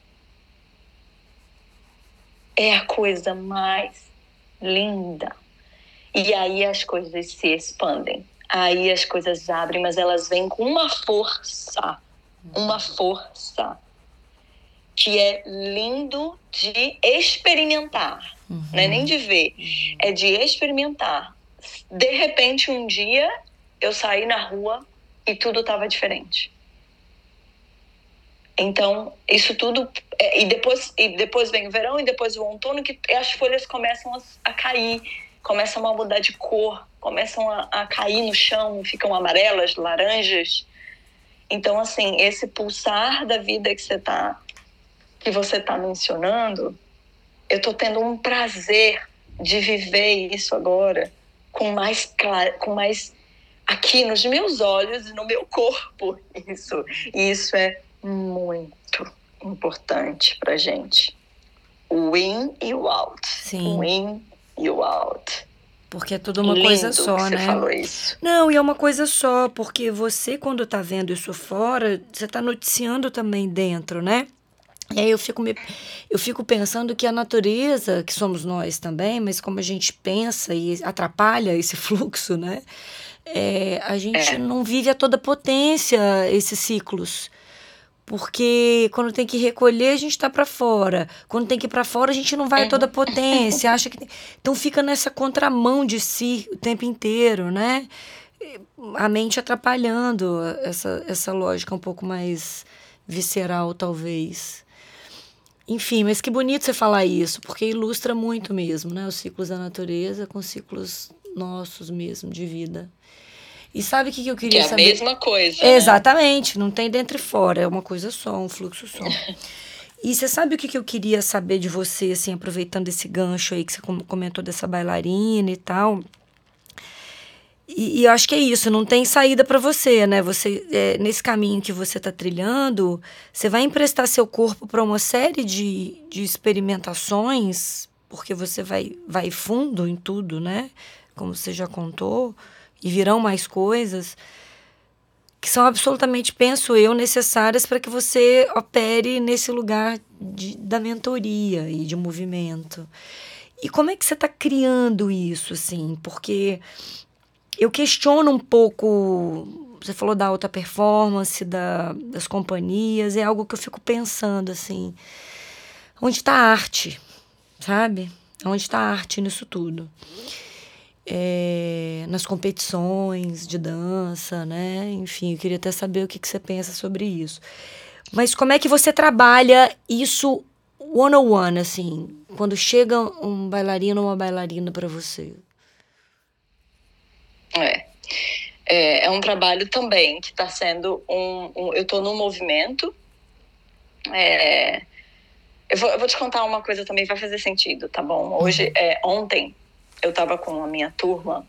É a coisa mais linda. E aí as coisas se expandem. Aí as coisas abrem, mas elas vêm com uma força. Uma força que é lindo de experimentar, uhum. não é nem de ver, uhum. é de experimentar. De repente, um dia eu saí na rua e tudo estava diferente. Então, isso tudo. É, e, depois, e depois vem o verão e depois o outono, que as folhas começam a, a cair, começam a mudar de cor, começam a, a cair no chão, ficam amarelas, laranjas. Então, assim, esse pulsar da vida que você está que você está mencionando, eu estou tendo um prazer de viver isso agora com mais claro, com mais aqui nos meus olhos e no meu corpo. Isso, isso é muito importante para gente. O in e o out. Sim. O in e o out. Porque é tudo uma Lindo coisa só, que né? Você falou isso. Não, e é uma coisa só, porque você, quando tá vendo isso fora, você tá noticiando também dentro, né? E aí eu fico, me, eu fico pensando que a natureza, que somos nós também, mas como a gente pensa e atrapalha esse fluxo, né? É, a gente é. não vive a toda potência esses ciclos. Porque quando tem que recolher, a gente está para fora. Quando tem que ir para fora, a gente não vai a toda potência. acha que tem... Então fica nessa contramão de si o tempo inteiro, né? A mente atrapalhando essa, essa lógica um pouco mais visceral, talvez. Enfim, mas que bonito você falar isso, porque ilustra muito mesmo, né? Os ciclos da natureza com ciclos nossos mesmo, de vida. E sabe o que, que eu queria que é saber? a mesma coisa. Né? Exatamente, não tem dentro e fora, é uma coisa só, um fluxo só. e você sabe o que, que eu queria saber de você, assim, aproveitando esse gancho aí que você comentou dessa bailarina e tal? E, e, eu acho que é isso, não tem saída para você, né? Você é, nesse caminho que você está trilhando, você vai emprestar seu corpo para uma série de, de experimentações, porque você vai, vai fundo em tudo, né? Como você já contou, e virão mais coisas. que são absolutamente, penso eu, necessárias para que você opere nesse lugar de, da mentoria e de movimento. E como é que você está criando isso, assim? Porque eu questiono um pouco. Você falou da alta performance, da, das companhias, é algo que eu fico pensando, assim. Onde está a arte, sabe? Onde está a arte nisso tudo? é, nas competições de dança, né? Enfim, eu queria até saber o que, que você pensa sobre isso. Mas como é que você trabalha isso one on one, assim, quando chega um bailarino ou uma bailarina para você? É. é. É um trabalho também que está sendo um, um, Eu estou no movimento. É, eu, vou, eu vou te contar uma coisa também, vai fazer sentido, tá bom? Hoje, uhum. é, ontem, eu estava com a minha turma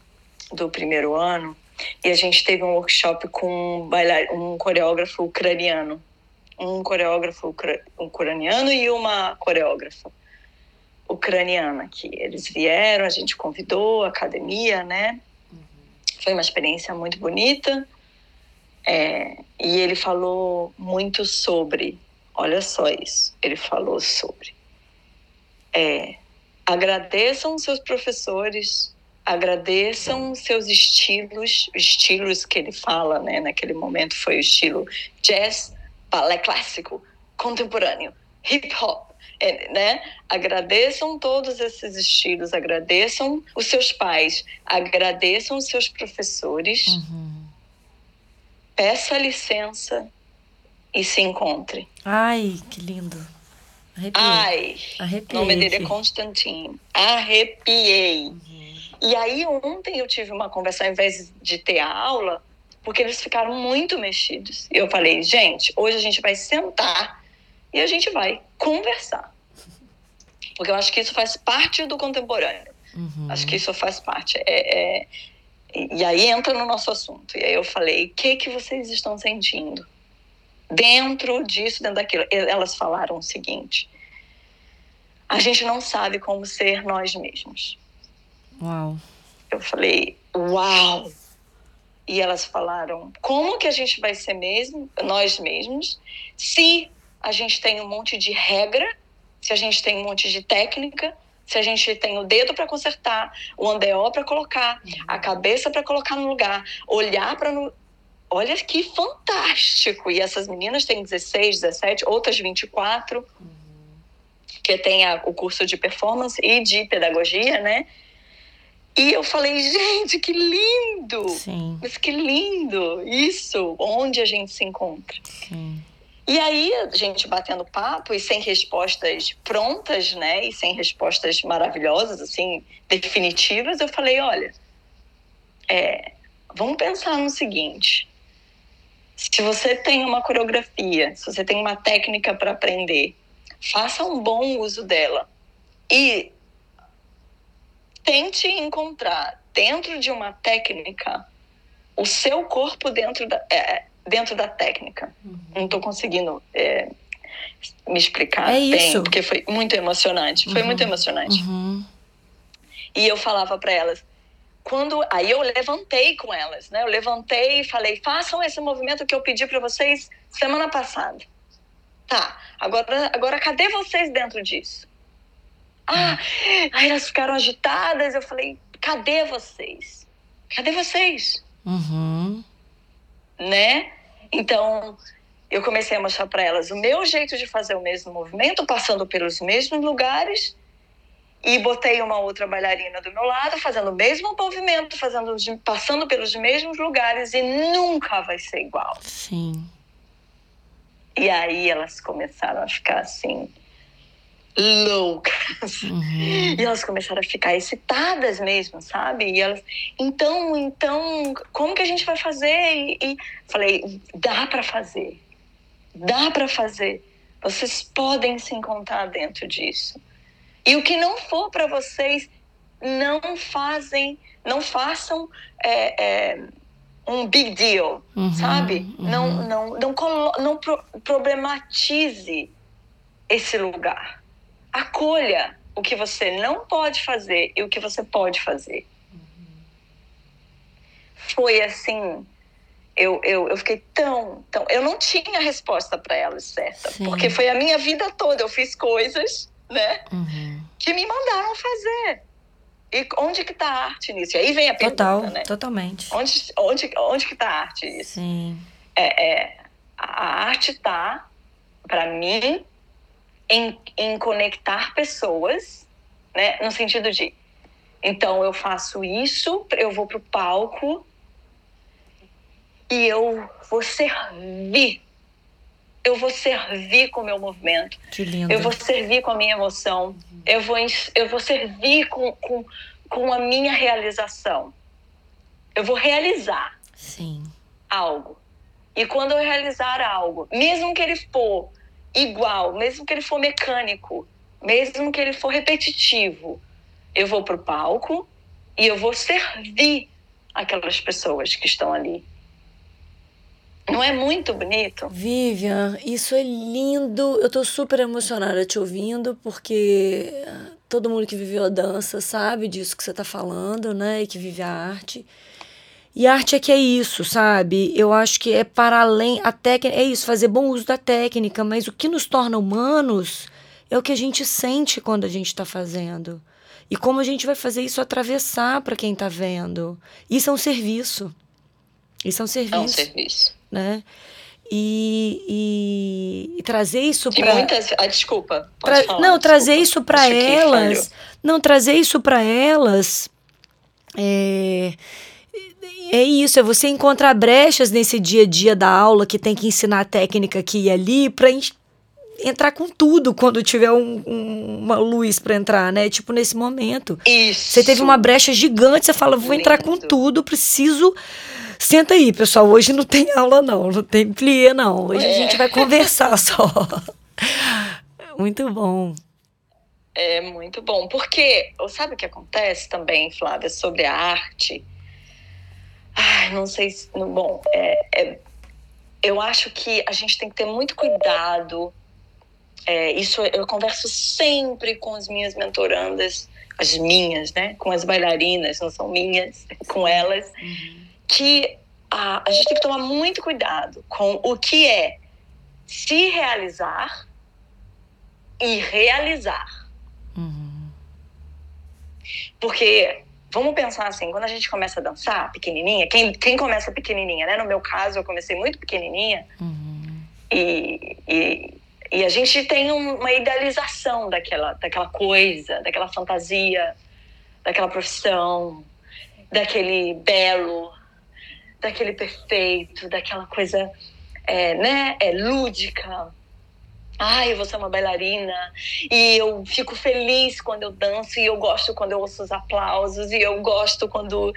do primeiro ano e a gente teve um workshop com um, bailar, um coreógrafo ucraniano. Um coreógrafo ucraniano e uma coreógrafa ucraniana que eles vieram, a gente convidou a academia, né? Foi uma experiência muito bonita. É, e ele falou muito sobre, olha só isso, ele falou sobre é, agradeçam seus professores, agradeçam seus estilos, estilos que ele fala, né? Naquele momento foi o estilo jazz, balé clássico, contemporâneo, hip hop, né? Agradeçam todos esses estilos, agradeçam os seus pais, agradeçam os seus professores. Uhum. Peça licença e se encontre. Ai, que lindo. Arrepiei. Ai, Arrepiei o nome dele é Constantine. Arrepiei. Uhum. E aí ontem eu tive uma conversa, ao invés de ter aula, porque eles ficaram muito mexidos. E eu falei, gente, hoje a gente vai sentar e a gente vai conversar. Porque eu acho que isso faz parte do contemporâneo. Uhum. Acho que isso faz parte. É, é... E aí entra no nosso assunto. E aí eu falei, o que, que vocês estão sentindo? dentro disso, dentro daquilo. Elas falaram o seguinte: a gente não sabe como ser nós mesmos. Uau. Eu falei, uau! E elas falaram, como que a gente vai ser mesmo, nós mesmos, se a gente tem um monte de regra, se a gente tem um monte de técnica, se a gente tem o dedo para consertar, o andeó para colocar, a cabeça para colocar no lugar, olhar para olha que fantástico! E essas meninas têm 16, 17, outras 24, uhum. que tem a, o curso de performance e de pedagogia, né? E eu falei, gente, que lindo! Sim. Mas que lindo! Isso, onde a gente se encontra. Sim. E aí, a gente batendo papo e sem respostas prontas, né? E sem respostas maravilhosas, assim, definitivas, eu falei, olha, é, vamos pensar no seguinte se você tem uma coreografia, se você tem uma técnica para aprender, faça um bom uso dela e tente encontrar dentro de uma técnica o seu corpo dentro da, é, dentro da técnica. Uhum. Não estou conseguindo é, me explicar é bem, isso. porque foi muito emocionante. Foi uhum. muito emocionante. Uhum. E eu falava para elas: quando aí eu levantei com elas, né? Eu levantei e falei: façam esse movimento que eu pedi para vocês semana passada. Tá, agora, agora cadê vocês dentro disso? Ah, aí elas ficaram agitadas. Eu falei: cadê vocês? Cadê vocês? Uhum. Né? Então eu comecei a mostrar para elas o meu jeito de fazer o mesmo movimento, passando pelos mesmos lugares e botei uma outra bailarina do meu lado, fazendo o mesmo movimento, fazendo, passando pelos mesmos lugares e nunca vai ser igual. Sim. E aí elas começaram a ficar assim loucas. Uhum. E elas começaram a ficar excitadas mesmo, sabe? E elas, então, então, como que a gente vai fazer? E, e falei, dá para fazer. Dá para fazer. Vocês podem se encontrar dentro disso. E o que não for para vocês, não fazem, não façam é, é, um big deal, uhum, sabe? Uhum. Não, não, não, não pro, problematize esse lugar. Acolha o que você não pode fazer e o que você pode fazer. Foi assim eu, eu, eu fiquei tão, tão. Eu não tinha resposta para elas certa. Sim. Porque foi a minha vida toda. Eu fiz coisas, né? Uhum. Que me mandaram fazer. E onde que tá a arte nisso? E aí vem a pergunta, Total, né? Totalmente. Onde, onde, onde que tá a arte nisso? Sim. É, é, a arte tá, para mim, em, em conectar pessoas, né? No sentido de, então eu faço isso, eu vou pro palco e eu vou servir. Eu vou servir com o meu movimento. Que lindo. Eu vou servir com a minha emoção. Eu vou, eu vou servir com, com, com a minha realização. Eu vou realizar Sim. algo. E quando eu realizar algo, mesmo que ele for igual, mesmo que ele for mecânico, mesmo que ele for repetitivo, eu vou para o palco e eu vou servir aquelas pessoas que estão ali. Não é muito bonito? Vivian, isso é lindo. Eu tô super emocionada te ouvindo, porque todo mundo que viveu a dança sabe disso que você tá falando, né? E que vive a arte. E arte é que é isso, sabe? Eu acho que é para além. A técnica é isso, fazer bom uso da técnica, mas o que nos torna humanos é o que a gente sente quando a gente está fazendo. E como a gente vai fazer isso atravessar para quem está vendo. Isso é um serviço. Isso é um serviço. É um serviço né? E, e, e trazer isso para muitas ah, desculpa tra... falar, não desculpa. trazer isso para elas não trazer isso para elas é é isso, é você encontrar brechas nesse dia a dia da aula que tem que ensinar a técnica aqui e ali para entrar com tudo quando tiver um, um, uma luz para entrar, né? Tipo nesse momento. Isso. Você teve uma brecha gigante, você fala, vou entrar com tudo, preciso Senta aí, pessoal. Hoje não tem aula, não. Não tem plié, não. Hoje é. a gente vai conversar só. muito bom. É muito bom. Porque, sabe o que acontece também, Flávia, sobre a arte? Ai, não sei se. Bom, é, é, eu acho que a gente tem que ter muito cuidado. É, isso eu converso sempre com as minhas mentorandas, as minhas, né? Com as bailarinas, não são minhas, com elas. Uhum que a, a gente tem que tomar muito cuidado com o que é se realizar e realizar. Uhum. Porque, vamos pensar assim, quando a gente começa a dançar pequenininha, quem, quem começa pequenininha, né? No meu caso, eu comecei muito pequenininha. Uhum. E, e, e, a gente tem uma idealização daquela, daquela coisa, daquela fantasia, daquela profissão, daquele belo, daquele perfeito, daquela coisa, é, né, é lúdica. Ai, eu vou ser uma bailarina e eu fico feliz quando eu danço e eu gosto quando eu ouço os aplausos e eu gosto quando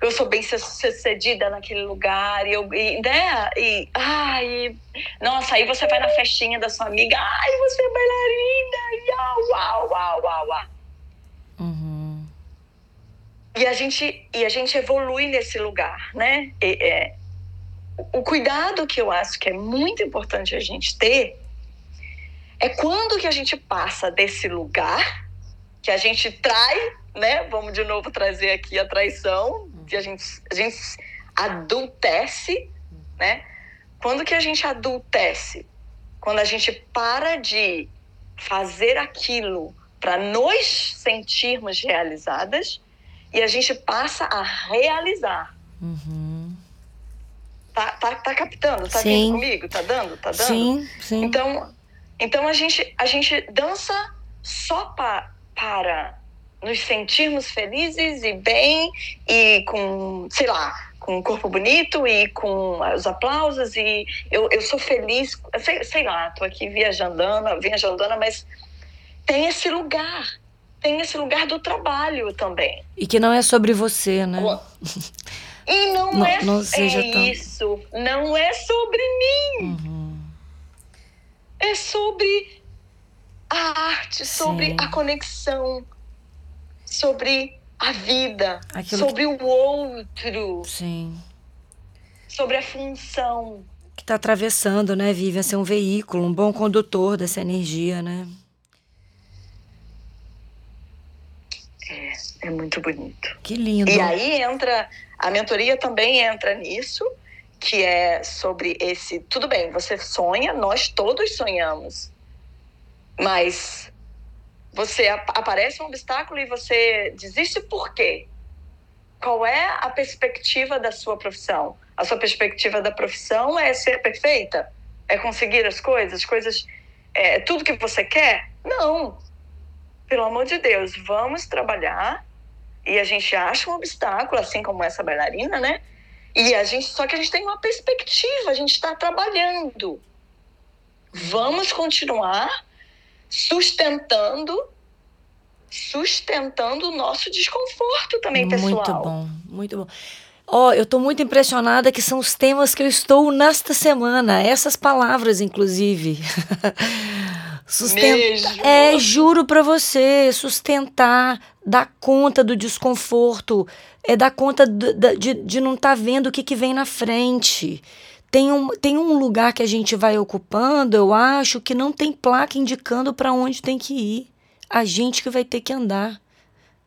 eu sou bem sucedida naquele lugar e eu e, né e ai nossa aí você vai na festinha da sua amiga ai você é bailarina e, uau uau uau uau uhum. E a gente, e a gente evolui nesse lugar, né? E, é, o cuidado que eu acho que é muito importante a gente ter é quando que a gente passa desse lugar que a gente trai, né? Vamos de novo trazer aqui a traição, que a gente, a gente adultece, né? Quando que a gente adultece? Quando a gente para de fazer aquilo para nos sentirmos realizadas e a gente passa a realizar. Uhum. Tá, tá, tá captando? Tá sim. comigo? Tá dando? Tá dando? Sim, sim. Então, então a, gente, a gente dança só pa, para nos sentirmos felizes e bem e com, sei lá, com um corpo bonito e com os aplausos e eu, eu sou feliz, sei, sei lá, tô aqui viajandando, viajandando, mas tem esse lugar tem esse lugar do trabalho também. E que não é sobre você, né? E não, não é, não é tão... isso. Não é sobre mim. Uhum. É sobre a arte, sobre Sim. a conexão, sobre a vida, Aquilo sobre que... o outro. Sim. Sobre a função. Que está atravessando, né, Vivian? Ser um veículo, um bom condutor dessa energia, né? É muito bonito. Que lindo. E aí entra, a mentoria também entra nisso, que é sobre esse. Tudo bem, você sonha, nós todos sonhamos, mas você aparece um obstáculo e você desiste por quê? Qual é a perspectiva da sua profissão? A sua perspectiva da profissão é ser perfeita? É conseguir as coisas? As coisas. É, tudo que você quer? Não. Pelo amor de Deus, vamos trabalhar e a gente acha um obstáculo, assim como essa bailarina, né? E a gente, só que a gente tem uma perspectiva, a gente está trabalhando. Vamos continuar sustentando sustentando o nosso desconforto também, pessoal. Muito bom, muito bom. Ó, oh, eu estou muito impressionada que são os temas que eu estou nesta semana, essas palavras, inclusive. Sustentar. É, juro para você, sustentar, dar conta do desconforto, é dar conta de, de, de não estar tá vendo o que, que vem na frente. Tem um, tem um lugar que a gente vai ocupando, eu acho, que não tem placa indicando para onde tem que ir. A gente que vai ter que andar.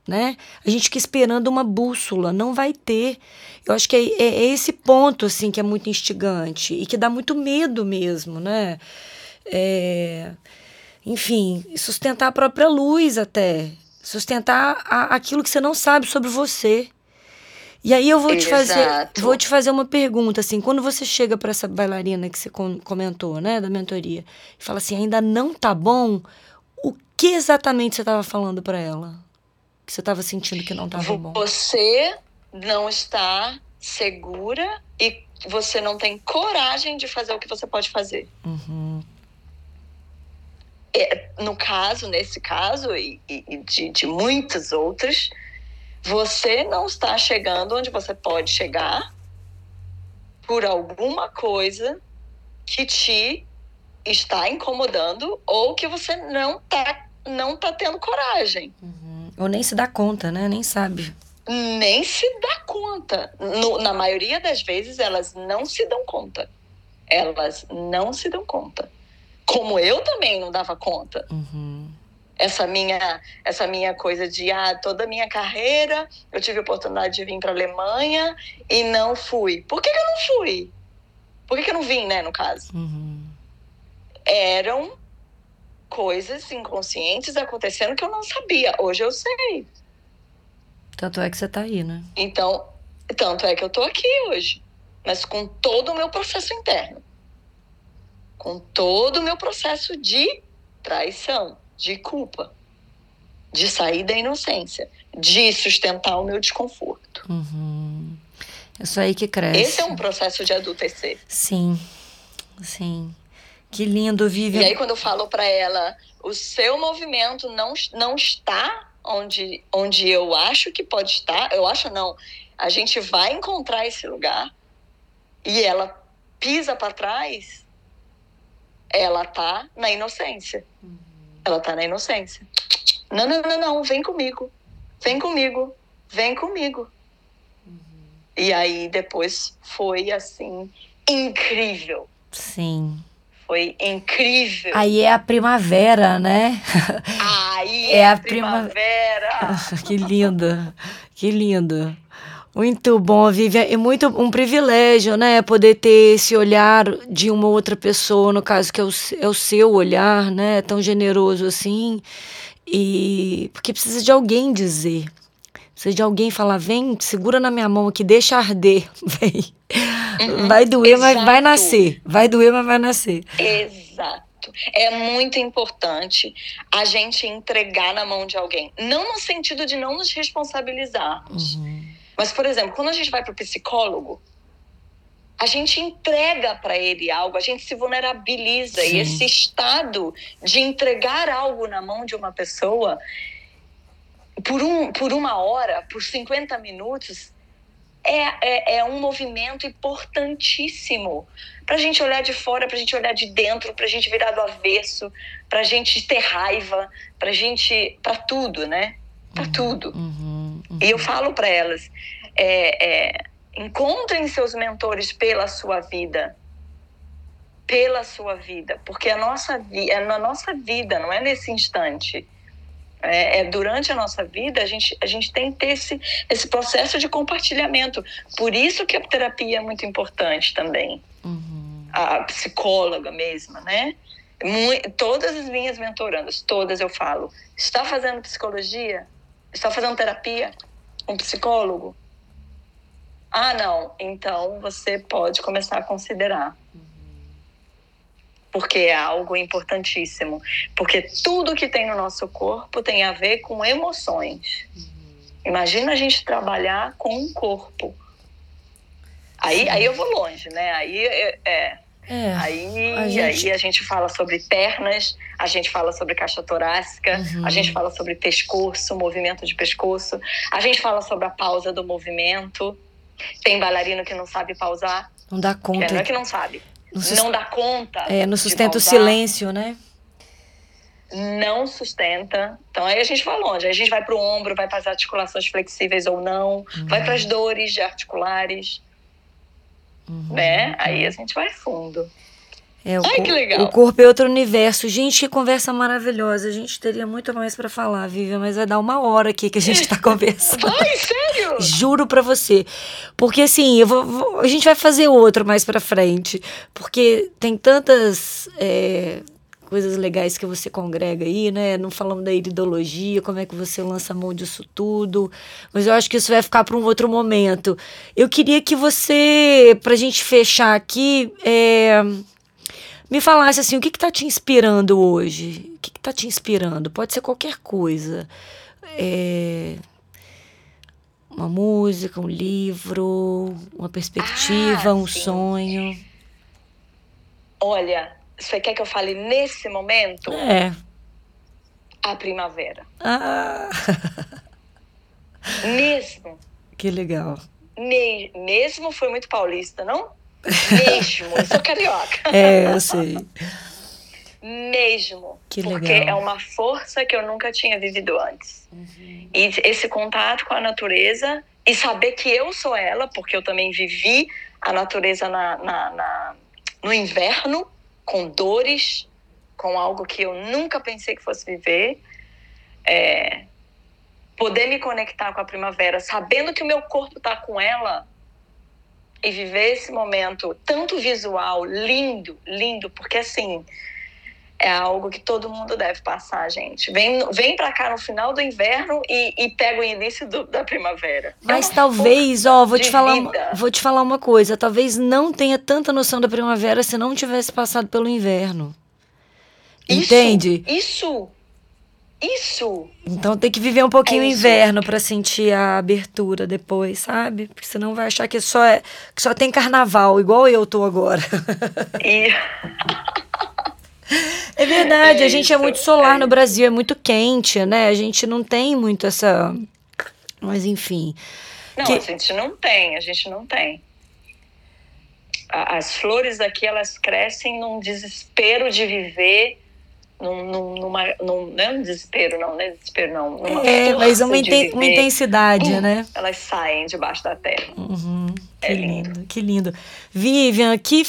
Né? A gente que esperando uma bússola, não vai ter. Eu acho que é, é, é, esse ponto assim que é muito instigante e que dá muito medo mesmo, né? É, enfim, sustentar a própria luz até, sustentar a, aquilo que você não sabe sobre você. E aí eu vou te fazer, vou te fazer uma pergunta assim, quando você chega para essa bailarina que você comentou, né, da mentoria, e fala assim, ainda não tá bom, o que exatamente você estava falando para ela? Que você estava sentindo que não estava bom? Você não está segura e você não tem coragem de fazer o que você pode fazer. Uhum no caso, nesse caso, e, e de, de muitos outros, você não está chegando onde você pode chegar por alguma coisa que te está incomodando ou que você não está não tá tendo coragem. Uhum. Ou nem se dá conta, né? Nem sabe. Nem se dá conta. No, na maioria das vezes, elas não se dão conta. Elas não se dão conta como eu também não dava conta. Uhum. Essa minha, essa minha coisa de ah, toda a minha carreira eu tive a oportunidade de vir para a Alemanha e não fui. Por que, que, eu não fui? Por que, que eu não vim, né, no caso? Uhum. Eram coisas inconscientes acontecendo que eu não sabia. Hoje eu sei. Tanto é que você está aí, né? Então, tanto é que eu estou aqui hoje, mas com todo o meu processo interno com todo o meu processo de traição, de culpa, de sair da inocência, de sustentar o meu desconforto. Uhum. É isso aí que cresce. Esse é um processo de adultecer. Sim, sim. Que lindo, Vivian. E aí, quando eu falo para ela, o seu movimento não, não está onde, onde eu acho que pode estar, eu acho não, a gente vai encontrar esse lugar e ela pisa para trás, ela tá na inocência. Uhum. Ela tá na inocência. Não, não, não, não, vem comigo. Vem comigo. Vem comigo. Uhum. E aí depois foi assim incrível. Sim. Foi incrível. Aí é a primavera, né? Aí é, é a primavera. primavera. que lindo. Que lindo. Muito bom, Vivian. E muito um privilégio, né? Poder ter esse olhar de uma outra pessoa, no caso que é o, é o seu olhar, né? Tão generoso assim. E porque precisa de alguém dizer. Precisa de alguém falar: vem, segura na minha mão aqui, deixa arder. Vem. Uhum, vai doer, exato. mas vai nascer. Vai doer, mas vai nascer. Exato. É muito importante a gente entregar na mão de alguém. Não no sentido de não nos responsabilizarmos. Uhum mas, por exemplo, quando a gente vai para o psicólogo, a gente entrega para ele algo, a gente se vulnerabiliza. Sim. E esse estado de entregar algo na mão de uma pessoa por, um, por uma hora, por 50 minutos, é, é, é um movimento importantíssimo para a gente olhar de fora, para a gente olhar de dentro, para a gente virar do avesso, para a gente ter raiva, para gente, para tudo, né? Para uhum, tudo. Uhum. E eu falo para elas: é, é, encontrem seus mentores pela sua vida. Pela sua vida. Porque a nossa vi é na nossa vida, não é nesse instante. É, é, durante a nossa vida a gente, a gente tem que ter esse, esse processo de compartilhamento. Por isso que a terapia é muito importante também. Uhum. A psicóloga mesma, né? Muito, todas as minhas mentorandas, todas eu falo, está fazendo psicologia? Está fazendo terapia? Um psicólogo? Ah, não. Então você pode começar a considerar porque é algo importantíssimo. Porque tudo que tem no nosso corpo tem a ver com emoções. Imagina a gente trabalhar com um corpo. Aí, aí eu vou longe, né? Aí é, é. É, aí, a gente... aí a gente fala sobre pernas, a gente fala sobre caixa torácica, uhum. a gente fala sobre pescoço, movimento de pescoço, a gente fala sobre a pausa do movimento. Tem bailarino que não sabe pausar. Não dá conta. Que não é que não sabe não dá conta. É, não sustenta o silêncio, né? Não sustenta. Então aí a gente vai longe. Aí a gente vai para o ombro, vai para as articulações flexíveis ou não, uhum. vai para as dores articulares. Uhum. Né? Aí a gente vai fundo. É, Ai, que legal. o corpo é outro universo. Gente, que conversa maravilhosa. A gente teria muito mais para falar, Vivian, mas vai dar uma hora aqui que a gente tá conversando. Ai, sério? Juro pra você. Porque assim, eu vou, vou, a gente vai fazer outro mais pra frente. Porque tem tantas é, coisas legais que você congrega aí, né? Não falamos da iridologia, como é que você lança a mão disso tudo. Mas eu acho que isso vai ficar para um outro momento. Eu queria que você, pra gente fechar aqui, é me falasse assim, o que está te inspirando hoje? O que está te inspirando? Pode ser qualquer coisa. É, uma música, um livro, uma perspectiva, ah, um sim. sonho. Olha, você quer que eu fale nesse momento? É. A primavera. Ah. Mesmo. Que legal. Me mesmo foi muito paulista, não? Mesmo. Eu sou carioca. É, eu sei. Mesmo. Que legal. Porque é uma força que eu nunca tinha vivido antes. Uhum. E esse contato com a natureza e saber que eu sou ela, porque eu também vivi a natureza na, na, na no inverno, com dores, com algo que eu nunca pensei que fosse viver. É, poder me conectar com a primavera, sabendo que o meu corpo está com ela, e viver esse momento tanto visual, lindo, lindo, porque assim é algo que todo mundo deve passar, gente. Vem, vem para cá no final do inverno e, e pega o início do, da primavera. É Mas é talvez, ó, vou te falar, vou te falar uma coisa. Talvez não tenha tanta noção da primavera se não tivesse passado pelo inverno. Isso, Entende? Isso. Isso! Então tem que viver um pouquinho é o inverno para sentir a abertura depois, sabe? Porque senão vai achar que só, é, que só tem carnaval, igual eu tô agora. E... É verdade, é a gente é muito solar é. no Brasil, é muito quente, né? A gente não tem muito essa. Mas enfim. Não, que... a gente não tem, a gente não tem. As flores aqui, elas crescem num desespero de viver num, num, numa, num, não é um desespero, não, não é desespero, não. Numa é, mas uma, inten uma intensidade, hum, né? Elas saem debaixo da terra. Uhum, que é lindo. lindo, que lindo. Vivian, que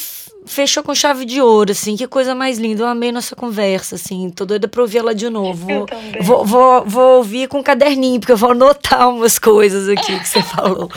fechou com chave de ouro, assim, que coisa mais linda. Eu amei nossa conversa, assim, tô doida pra ouvir ela de novo. Eu. Vou, vou, vou ouvir com um caderninho, porque eu vou anotar umas coisas aqui que você falou.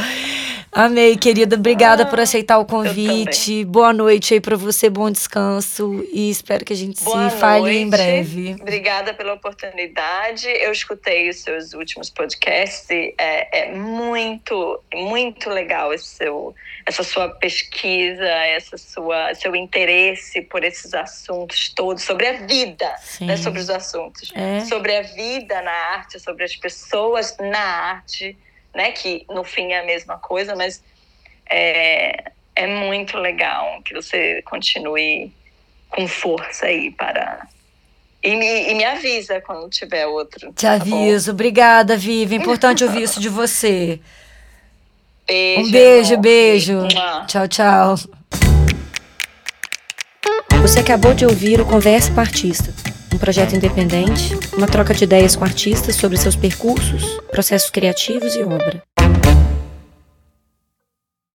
Amei, querida. Obrigada ah, por aceitar o convite. Boa noite aí para você, bom descanso e espero que a gente Boa se fale em breve. Obrigada pela oportunidade. Eu escutei os seus últimos podcasts. É, é muito, muito legal esse seu, essa sua pesquisa, essa sua, seu interesse por esses assuntos todos sobre a vida, né, sobre os assuntos, é. sobre a vida na arte, sobre as pessoas na arte né? Que no fim é a mesma coisa, mas é, é muito legal que você continue com força aí para. E me, e me avisa quando tiver outro. Te tá aviso. Bom? Obrigada, Vivi. Importante ouvir isso de você. Beijo. Um beijo, amor. beijo. Tchau, tchau. Você acabou de ouvir o Conversa com Artista, um projeto independente, uma troca de ideias com artistas sobre seus percursos, processos criativos e obra.